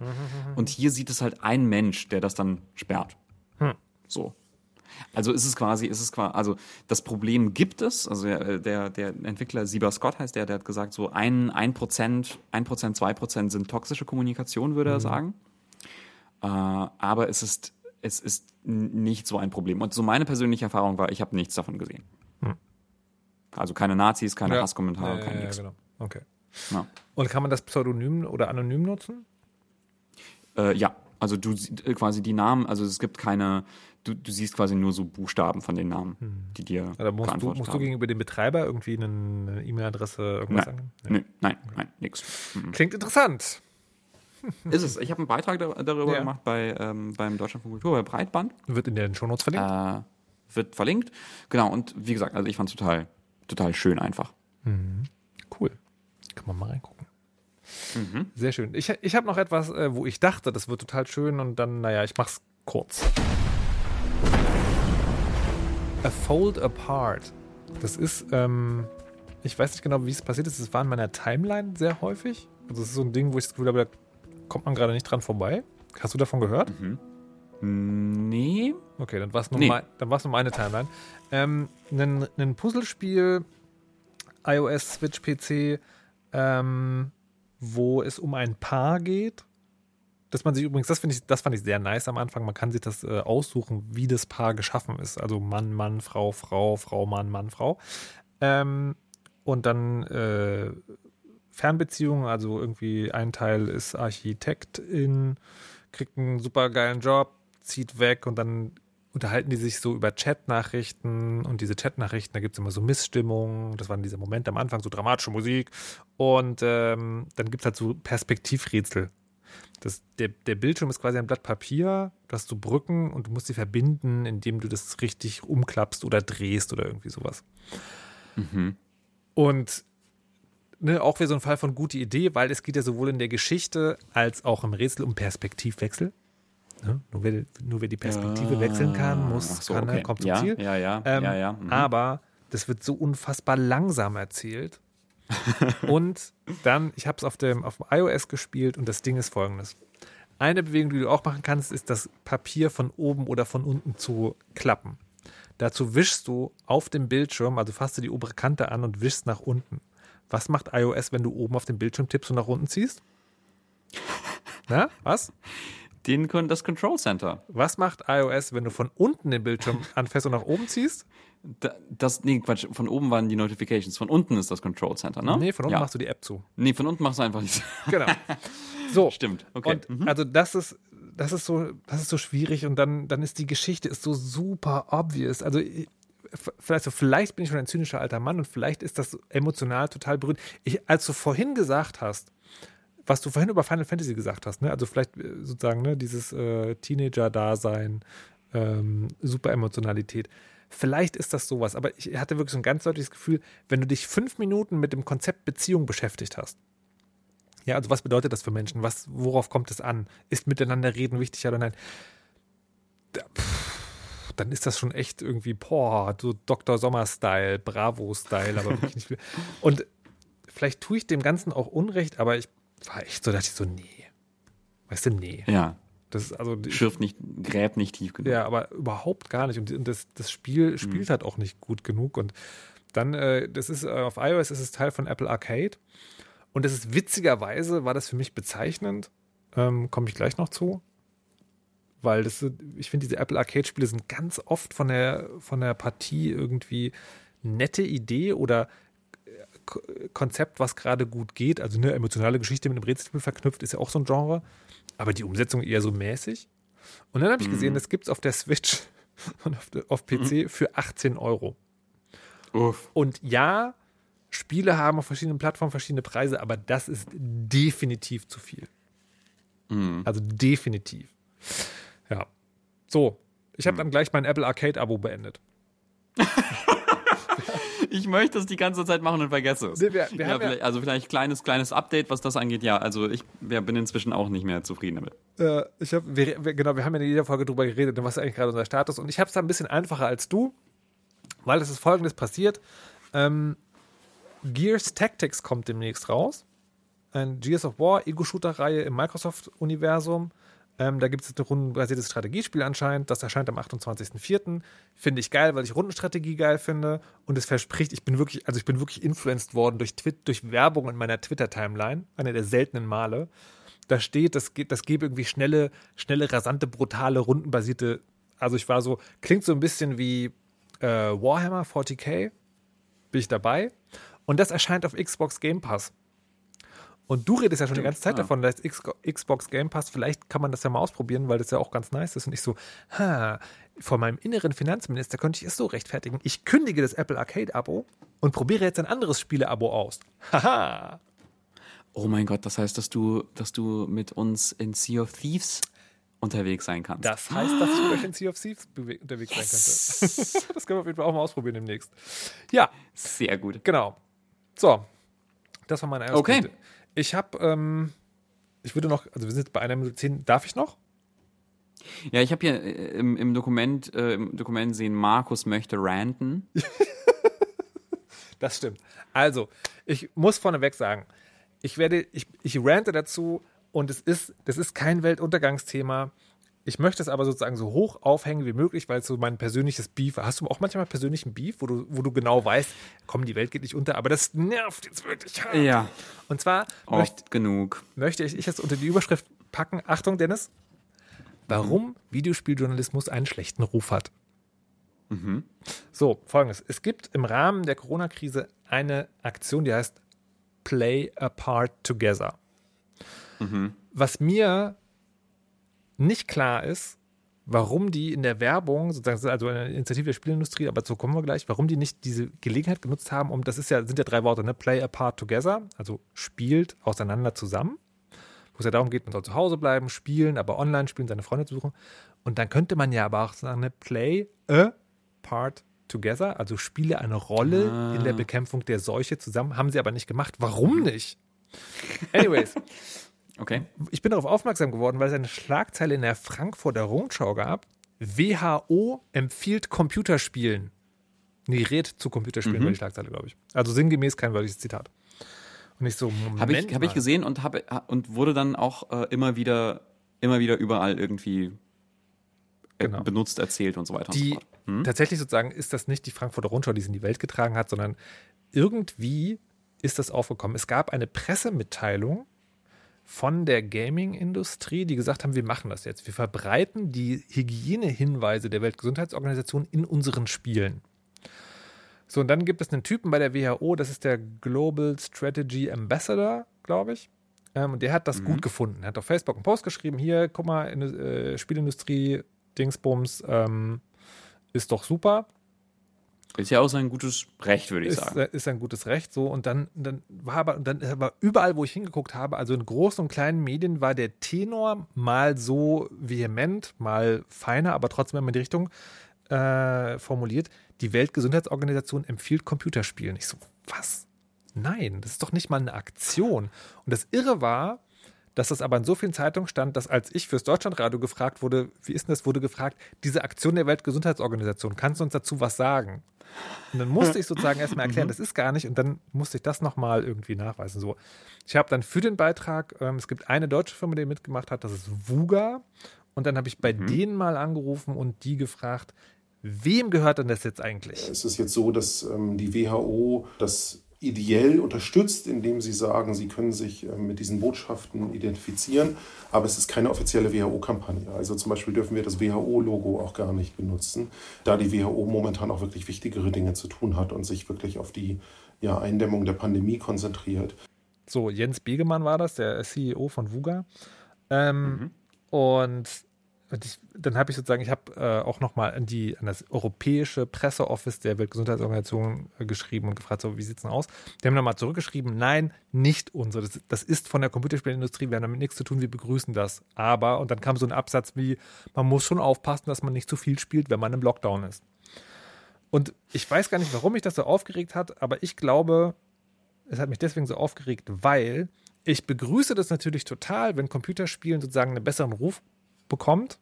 Und hier sieht es halt ein Mensch, der das dann sperrt. So. Also ist es quasi, ist es quasi, also das Problem gibt es, also der, der, der Entwickler Sieber Scott heißt der, der hat gesagt, so ein, ein Prozent, ein Prozent, zwei Prozent sind toxische Kommunikation, würde er sagen. Äh, aber es ist, es ist nicht so ein Problem. Und so meine persönliche Erfahrung war, ich habe nichts davon gesehen. Also keine Nazis, keine Ja. Hasskommentare, Ja, kein ja, nix. genau. Okay. Ja. Und kann man das pseudonym oder anonym nutzen? Äh, ja, also du äh, quasi die Namen, also es gibt keine, du, du siehst quasi nur so Buchstaben von den Namen, die dir Hm. musst du, musst du gegenüber dem Betreiber irgendwie eine E-Mail-Adresse irgendwas Nein, angeben? nee, nein, nein, nix. Mhm. Klingt interessant. Ist es. Ich habe einen Beitrag dar- darüber Ja. gemacht bei, ähm, beim Deutschland von Kultur, bei Breitband. Wird in den Shownotes verlinkt. Äh, wird verlinkt. Genau, und wie gesagt, also ich fand es total, total schön einfach. Cool. Kann man mal reingucken. Mhm. Sehr schön. Ich, ich habe noch etwas, äh, wo ich dachte, das wird total schön und dann, naja, ich mach's kurz. A Fold Apart. Das ist, ähm, ich weiß nicht genau, wie es passiert ist. Es war in meiner Timeline sehr häufig. Also es ist so ein Ding, wo ich das Gefühl habe, da kommt man gerade nicht dran vorbei. Hast du davon gehört? Nee. Okay, dann war es nur, Nee. dann war's nur meine Timeline. Ähm, ein, ein Puzzlespiel, iOS, Switch, PC, ähm, wo es um ein Paar geht. Dass man sich übrigens, das finde ich, das fand ich sehr nice am Anfang. Man kann sich das äh, aussuchen, wie das Paar geschaffen ist. Also Mann, Mann, Frau, Frau, Frau, Mann, Mann, Frau. Ähm, und dann äh, Fernbeziehungen, also irgendwie ein Teil ist Architektin, kriegt einen super geilen Job, zieht weg und dann unterhalten die sich so über Chatnachrichten und diese Chatnachrichten, da gibt es immer so Missstimmungen. Das waren diese Momente am Anfang, so dramatische Musik. Und ähm, dann gibt es halt so Perspektivrätsel. Das, der, der Bildschirm ist quasi ein Blatt Papier, du hast so Brücken und du musst sie verbinden, indem du das richtig umklappst oder drehst oder irgendwie sowas. Und ne, auch wieder so ein Fall von gute Idee, weil es geht ja sowohl in der Geschichte als auch im Rätsel um Perspektivwechsel. Ne? Nur, wer, nur wer die Perspektive wechseln kann, muss, so, kann, okay. kommt zum ja, Ziel. Ja, ja, Ähm, ja, ja. mhm. Aber das wird so unfassbar langsam erzählt. und dann, ich habe es auf dem, auf dem iOS gespielt und das Ding ist folgendes. Eine Bewegung, die du auch machen kannst, ist das Papier von oben oder von unten zu klappen. Dazu wischst du auf dem Bildschirm, also fasst du die obere Kante an und wischst nach unten. Was macht iOS, wenn du oben auf dem Bildschirm tippst und nach unten ziehst? Na, was? Den, das Control Center. Was macht iOS, wenn du von unten den Bildschirm anfasst und nach oben ziehst? Da, das, nee, Quatsch, von oben waren die Notifications. Von unten ist das Control Center, ne? Nee, von unten ja. machst du die App zu. Nee, von unten machst du einfach nicht. Genau. So. Stimmt. Okay. Und also das ist, das ist so, das ist so schwierig und dann, dann ist die Geschichte ist so super obvious. Also vielleicht, so, vielleicht bin ich schon ein zynischer alter Mann und vielleicht ist das emotional total berührend. Ich, als du vorhin gesagt hast, was du vorhin über Final Fantasy gesagt hast, ne? also vielleicht äh, sozusagen ne, dieses äh, Teenager-Dasein, ähm, super Emotionalität. Vielleicht ist das sowas, aber ich hatte wirklich so ein ganz deutliches Gefühl, wenn du dich fünf Minuten mit dem Konzept Beziehung beschäftigt hast, ja, also was bedeutet das für Menschen? Was, worauf kommt es an? Ist miteinander reden wichtig oder nein? Da, pff, dann ist das schon echt irgendwie, boah, so Dr. Sommer-Style, Bravo-Style, aber wirklich nicht viel. Und vielleicht tue ich dem Ganzen auch Unrecht, aber ich war echt so, dachte ich so, nee. Weißt du, nee. ja. Das ist also, Schürft nicht, gräbt nicht tief genug. ja, aber überhaupt gar nicht. Und, das, das Spiel spielt halt auch nicht gut genug. Und dann, äh, das ist äh, auf iOS ist es Teil von Apple Arcade. Und das ist witzigerweise, war das für mich bezeichnend. Ähm, Komme ich gleich noch zu. Weil das, ich finde, diese Apple Arcade-Spiele sind ganz oft von der, von der Partie irgendwie nette Idee oder Konzept, was gerade gut geht. Also eine emotionale Geschichte mit einem Rätselspiel verknüpft, ist ja auch so ein Genre. Aber die Umsetzung eher so mäßig. Und dann habe ich gesehen, das gibt es auf der Switch und auf, auf PC für 18 Euro. Uff. Und ja, Spiele haben auf verschiedenen Plattformen verschiedene Preise, aber das ist definitiv zu viel. Also definitiv. Ja. So, ich habe dann gleich mein Apple Arcade-Abo beendet. Ich möchte es die ganze Zeit machen und vergesse es. Nee, wir- wir ja, vielleicht, also vielleicht kleines, kleines Update, was das angeht. Ja, also ich ja, bin inzwischen auch nicht mehr zufrieden damit. Äh, ich hab, wir, wir, genau, wir haben ja in jeder Folge drüber geredet, was ist eigentlich gerade unser Status. Und ich habe es da ein bisschen einfacher als du, weil es ist folgendes passiert. Ähm, Gears Tactics kommt demnächst raus. Ein Gears of War Ego-Shooter-Reihe im Microsoft-Universum. Ähm, da gibt es ein rundenbasiertes Strategiespiel anscheinend. Das erscheint am 28.04. Finde ich geil, weil ich Rundenstrategie geil finde. Und es verspricht, ich bin wirklich, also ich bin wirklich influenced worden durch, Twit durch Werbung in meiner Twitter-Timeline. Einer der seltenen Male. Da steht, das, das gäbe irgendwie schnelle, schnelle, rasante, brutale, rundenbasierte. Also ich war so, klingt so ein bisschen wie äh, Warhammer 40k. Bin ich dabei. Und das erscheint auf Xbox Game Pass. Und du redest ja schon die ganze Zeit ja. davon, dass Xbox Game Pass, vielleicht kann man das ja mal ausprobieren, weil das ja auch ganz nice ist. Und ich so, ha, vor meinem inneren Finanzminister könnte ich es so rechtfertigen. Ich kündige das Apple Arcade-Abo und probiere jetzt ein anderes Spiele-Abo aus. Haha. Oh mein Gott, das heißt, dass du, dass du mit uns in Sea of Thieves unterwegs sein kannst. Das heißt, dass ich vielleicht in Sea of Thieves unterwegs sein könnte. das können wir auf jeden Fall auch mal ausprobieren demnächst. Ja, Sehr gut. genau. So, das war meine erste Okay. Punkte. Ich habe, ähm, ich würde noch, also wir sind jetzt bei einer Minute zehn. Darf ich noch? Ja, ich habe hier äh, im, im Dokument, äh, im Dokument sehen, Markus möchte ranten. Das stimmt. Also, ich muss vorneweg sagen, ich werde, ich, ich rante dazu und es ist, das ist kein Weltuntergangsthema. Ich möchte es aber sozusagen so hoch aufhängen wie möglich, weil es so mein persönliches Beef. Hast du auch manchmal persönlichen Beef, wo du, wo du genau weißt, komm, die Welt geht nicht unter, aber das nervt jetzt wirklich. hart. Ja. Und zwar möcht, Oft genug. möchte ich, ich jetzt unter die Überschrift packen. Achtung, Dennis. Warum Videospieljournalismus einen schlechten Ruf hat. So, folgendes. Es gibt im Rahmen der Corona-Krise eine Aktion, die heißt Play a Part Together. Was mir nicht klar ist, warum die in der Werbung, sozusagen, also eine Initiative der Spielindustrie, aber dazu kommen wir gleich, warum die nicht diese Gelegenheit genutzt haben, um, das ist ja, sind ja drei Worte, ne? Play a Part Together, also spielt auseinander zusammen, wo es ja darum geht, man soll zu Hause bleiben, spielen, aber online spielen, seine Freunde zu suchen. Und dann könnte man ja aber auch sagen, ne? Play a Part Together, also spiele eine Rolle in der Bekämpfung der Seuche zusammen, haben sie aber nicht gemacht. Warum nicht? Anyways, Okay. ich bin darauf aufmerksam geworden, weil es eine Schlagzeile in der Frankfurter Rundschau gab. WHO empfiehlt Computerspielen. Nee, rät zu Computerspielen, war die Schlagzeile, glaube ich. Also sinngemäß kein wörtliches Zitat. Und ich so, Moment Habe ich, hab ich gesehen und, hab, und wurde dann auch äh, immer wieder, immer wieder überall irgendwie äh, Genau. benutzt, erzählt und so weiter und die so fort. Hm? tatsächlich sozusagen ist das nicht die Frankfurter Rundschau, die es in die Welt getragen hat, sondern irgendwie ist das aufgekommen. Es gab eine Pressemitteilung von der Gaming-Industrie, die gesagt haben, wir machen das jetzt. Wir verbreiten die Hygienehinweise der Weltgesundheitsorganisation in unseren Spielen. So, und dann gibt es einen Typen bei der WHO, das ist der Global Strategy Ambassador, glaube ich. Ähm, und der hat das gut gefunden. Er hat auf Facebook einen Post geschrieben, hier, guck mal, in, äh, Spielindustrie, Dingsbums, ähm, ist doch super. Ist ja auch sein gutes Recht, würde ich ist, sagen. äh, ist ein gutes Recht so. Und dann, dann war aber und dann war überall wo ich hingeguckt habe also in großen und kleinen Medien war der Tenor mal so vehement mal feiner aber trotzdem immer in die Richtung äh, formuliert. Die Weltgesundheitsorganisation empfiehlt Computerspielen ich so. Was? Nein das ist doch nicht mal eine Aktion. Und das Irre war dass das aber in so vielen Zeitungen stand, dass als ich fürs Deutschlandradio gefragt wurde, wie ist denn das, wurde gefragt, diese Aktion der Weltgesundheitsorganisation, kannst du uns dazu was sagen? Und dann musste ich sozusagen erstmal erklären, das ist gar nicht, und dann musste ich das nochmal irgendwie nachweisen. So, ich habe dann für den Beitrag, ähm, es gibt eine deutsche Firma, die mitgemacht hat, das ist Vuga. Und dann habe ich bei denen mal angerufen und die gefragt, wem gehört denn das jetzt eigentlich? Es ist jetzt so, dass ähm, die WHO das ideell unterstützt, indem sie sagen, sie können sich ähm, mit diesen Botschaften identifizieren, aber es ist keine offizielle WHO-Kampagne. Also zum Beispiel dürfen wir das WHO-Logo auch gar nicht benutzen, da die WHO momentan auch wirklich wichtigere Dinge zu tun hat und sich wirklich auf die ja, Eindämmung der Pandemie konzentriert. So, Jens Begemann war das, der CEO von Vuga. Ähm, Und und ich, dann habe ich sozusagen, ich habe äh, auch nochmal an, die, an das europäische Presseoffice der Weltgesundheitsorganisation äh, geschrieben und gefragt, so, wie sieht es denn aus? Die haben nochmal zurückgeschrieben, nein, nicht unsere. Das, das ist von der Computerspielindustrie, wir haben damit nichts zu tun, wir begrüßen das. Aber, und dann kam so ein Absatz wie, man muss schon aufpassen, dass man nicht zu viel spielt, wenn man im Lockdown ist. Und ich weiß gar nicht, warum mich das so aufgeregt hat, aber ich glaube, es hat mich deswegen so aufgeregt, weil ich begrüße das natürlich total, wenn Computerspielen sozusagen einen besseren Ruf bekommt.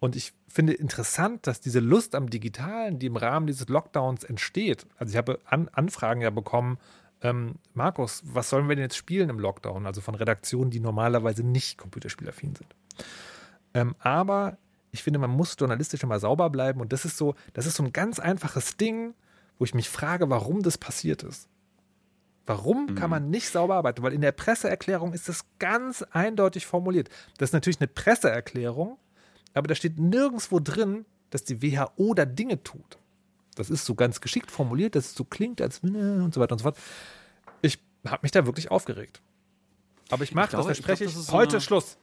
Und ich finde interessant, dass diese Lust am Digitalen, die im Rahmen dieses Lockdowns entsteht. Also ich habe An Anfragen ja bekommen, ähm, Markus, was sollen wir denn jetzt spielen im Lockdown? Also von Redaktionen, die normalerweise nicht computerspielaffin sind. Ähm, aber ich finde, man muss journalistisch immer sauber bleiben. Und das ist so, das ist so ein ganz einfaches Ding, wo ich mich frage, warum das passiert ist. Warum kann man nicht sauber arbeiten? Weil in der Presseerklärung ist das ganz eindeutig formuliert. Das ist natürlich eine Presseerklärung, aber da steht nirgendwo drin, dass die WHO da Dinge tut. Das ist so ganz geschickt formuliert, dass es so klingt, als und so weiter und so fort. Ich habe mich da wirklich aufgeregt. Aber ich mache das, ich verspreche ich. das ist so Heute eine- Schluss.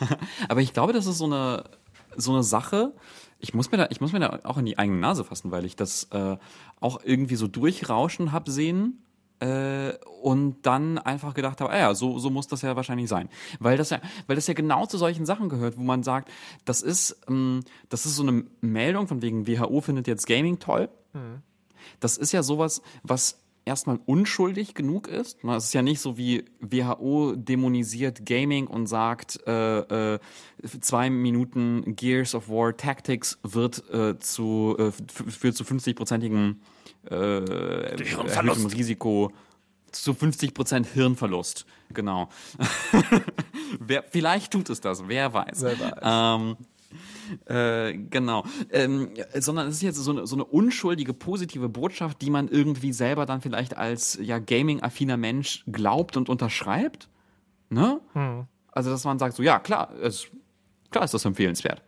Aber ich glaube, das ist so eine, so eine Sache. Ich muss mir da, ich muss mir da auch in die eigene Nase fassen, weil ich das äh, auch irgendwie so durchrauschen hab sehen. Äh, und dann einfach gedacht habe, ah ja, so, so muss das ja wahrscheinlich sein. Weil das ja, weil das ja genau zu solchen Sachen gehört, wo man sagt, das ist, ähm, das ist so eine Meldung von wegen WHO findet jetzt Gaming toll. Das ist ja sowas, was erstmal unschuldig genug ist. Na, Es ist ja nicht so wie WHO dämonisiert Gaming und sagt, äh, äh, zwei Minuten Gears of War Tactics wird äh, zu, äh, führt zu 50-prozentigen äh, erhöhtem Risiko zu 50% Hirnverlust. Genau. wer, vielleicht tut es das, wer weiß. Wer weiß. Ähm, äh, genau. Ähm, sondern es ist jetzt so eine, so eine unschuldige, positive Botschaft, die man irgendwie selber dann vielleicht als ja, gaming-affiner Mensch glaubt und unterschreibt. Ne? Also, dass man sagt, so, ja, klar, es, klar ist das empfehlenswert.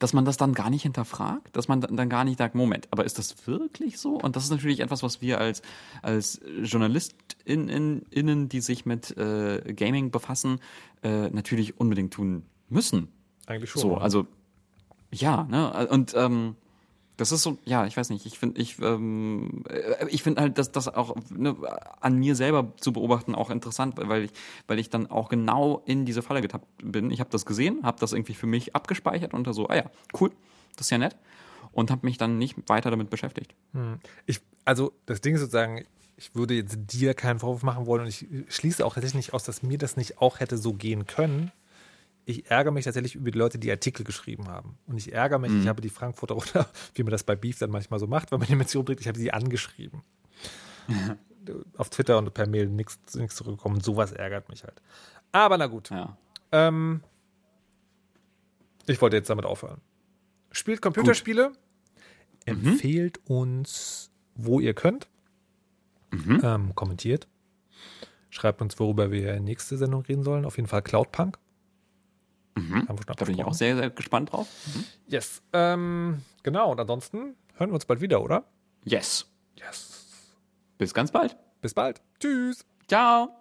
Dass man das dann gar nicht hinterfragt, dass man dann gar nicht sagt, Moment, aber ist das wirklich so? Und das ist natürlich etwas, was wir als, als JournalistInnen, die sich mit äh, Gaming befassen, äh, natürlich unbedingt tun müssen. Eigentlich schon. So, also ja, ne? Und ähm, das ist so, ja, ich weiß nicht, ich finde, ich, ähm, äh, ich finde halt, dass das auch ne, an mir selber zu beobachten auch interessant, weil ich, weil ich dann auch genau in diese Falle getappt bin. Ich habe das gesehen, habe das irgendwie für mich abgespeichert und da so, ah ja, cool, das ist ja nett. Und habe mich dann nicht weiter damit beschäftigt. Ich, also das Ding ist sozusagen, ich würde jetzt dir keinen Vorwurf machen wollen und ich schließe auch tatsächlich nicht aus, dass mir das nicht auch hätte so gehen können. Ich ärgere mich tatsächlich über die Leute, die Artikel geschrieben haben. Und ich ärgere mich, ich habe die Frankfurter oder wie man das bei Beef dann manchmal so macht, wenn man die Mission bringt, ich habe sie angeschrieben. auf Twitter und per Mail nichts zurückgekommen. Sowas ärgert mich halt. Aber na gut. Ja. Ähm, ich wollte jetzt damit aufhören. Spielt Computerspiele, empfehlt uns, wo ihr könnt, ähm, kommentiert, schreibt uns, worüber wir in nächste Sendung reden sollen. Auf jeden Fall Cloudpunk. Schon Da bin ich auch sehr, sehr gespannt drauf. Yes. Ähm, genau, und ansonsten hören wir uns bald wieder, oder? Yes. Yes. Bis ganz bald. Bis bald. Tschüss. Ciao.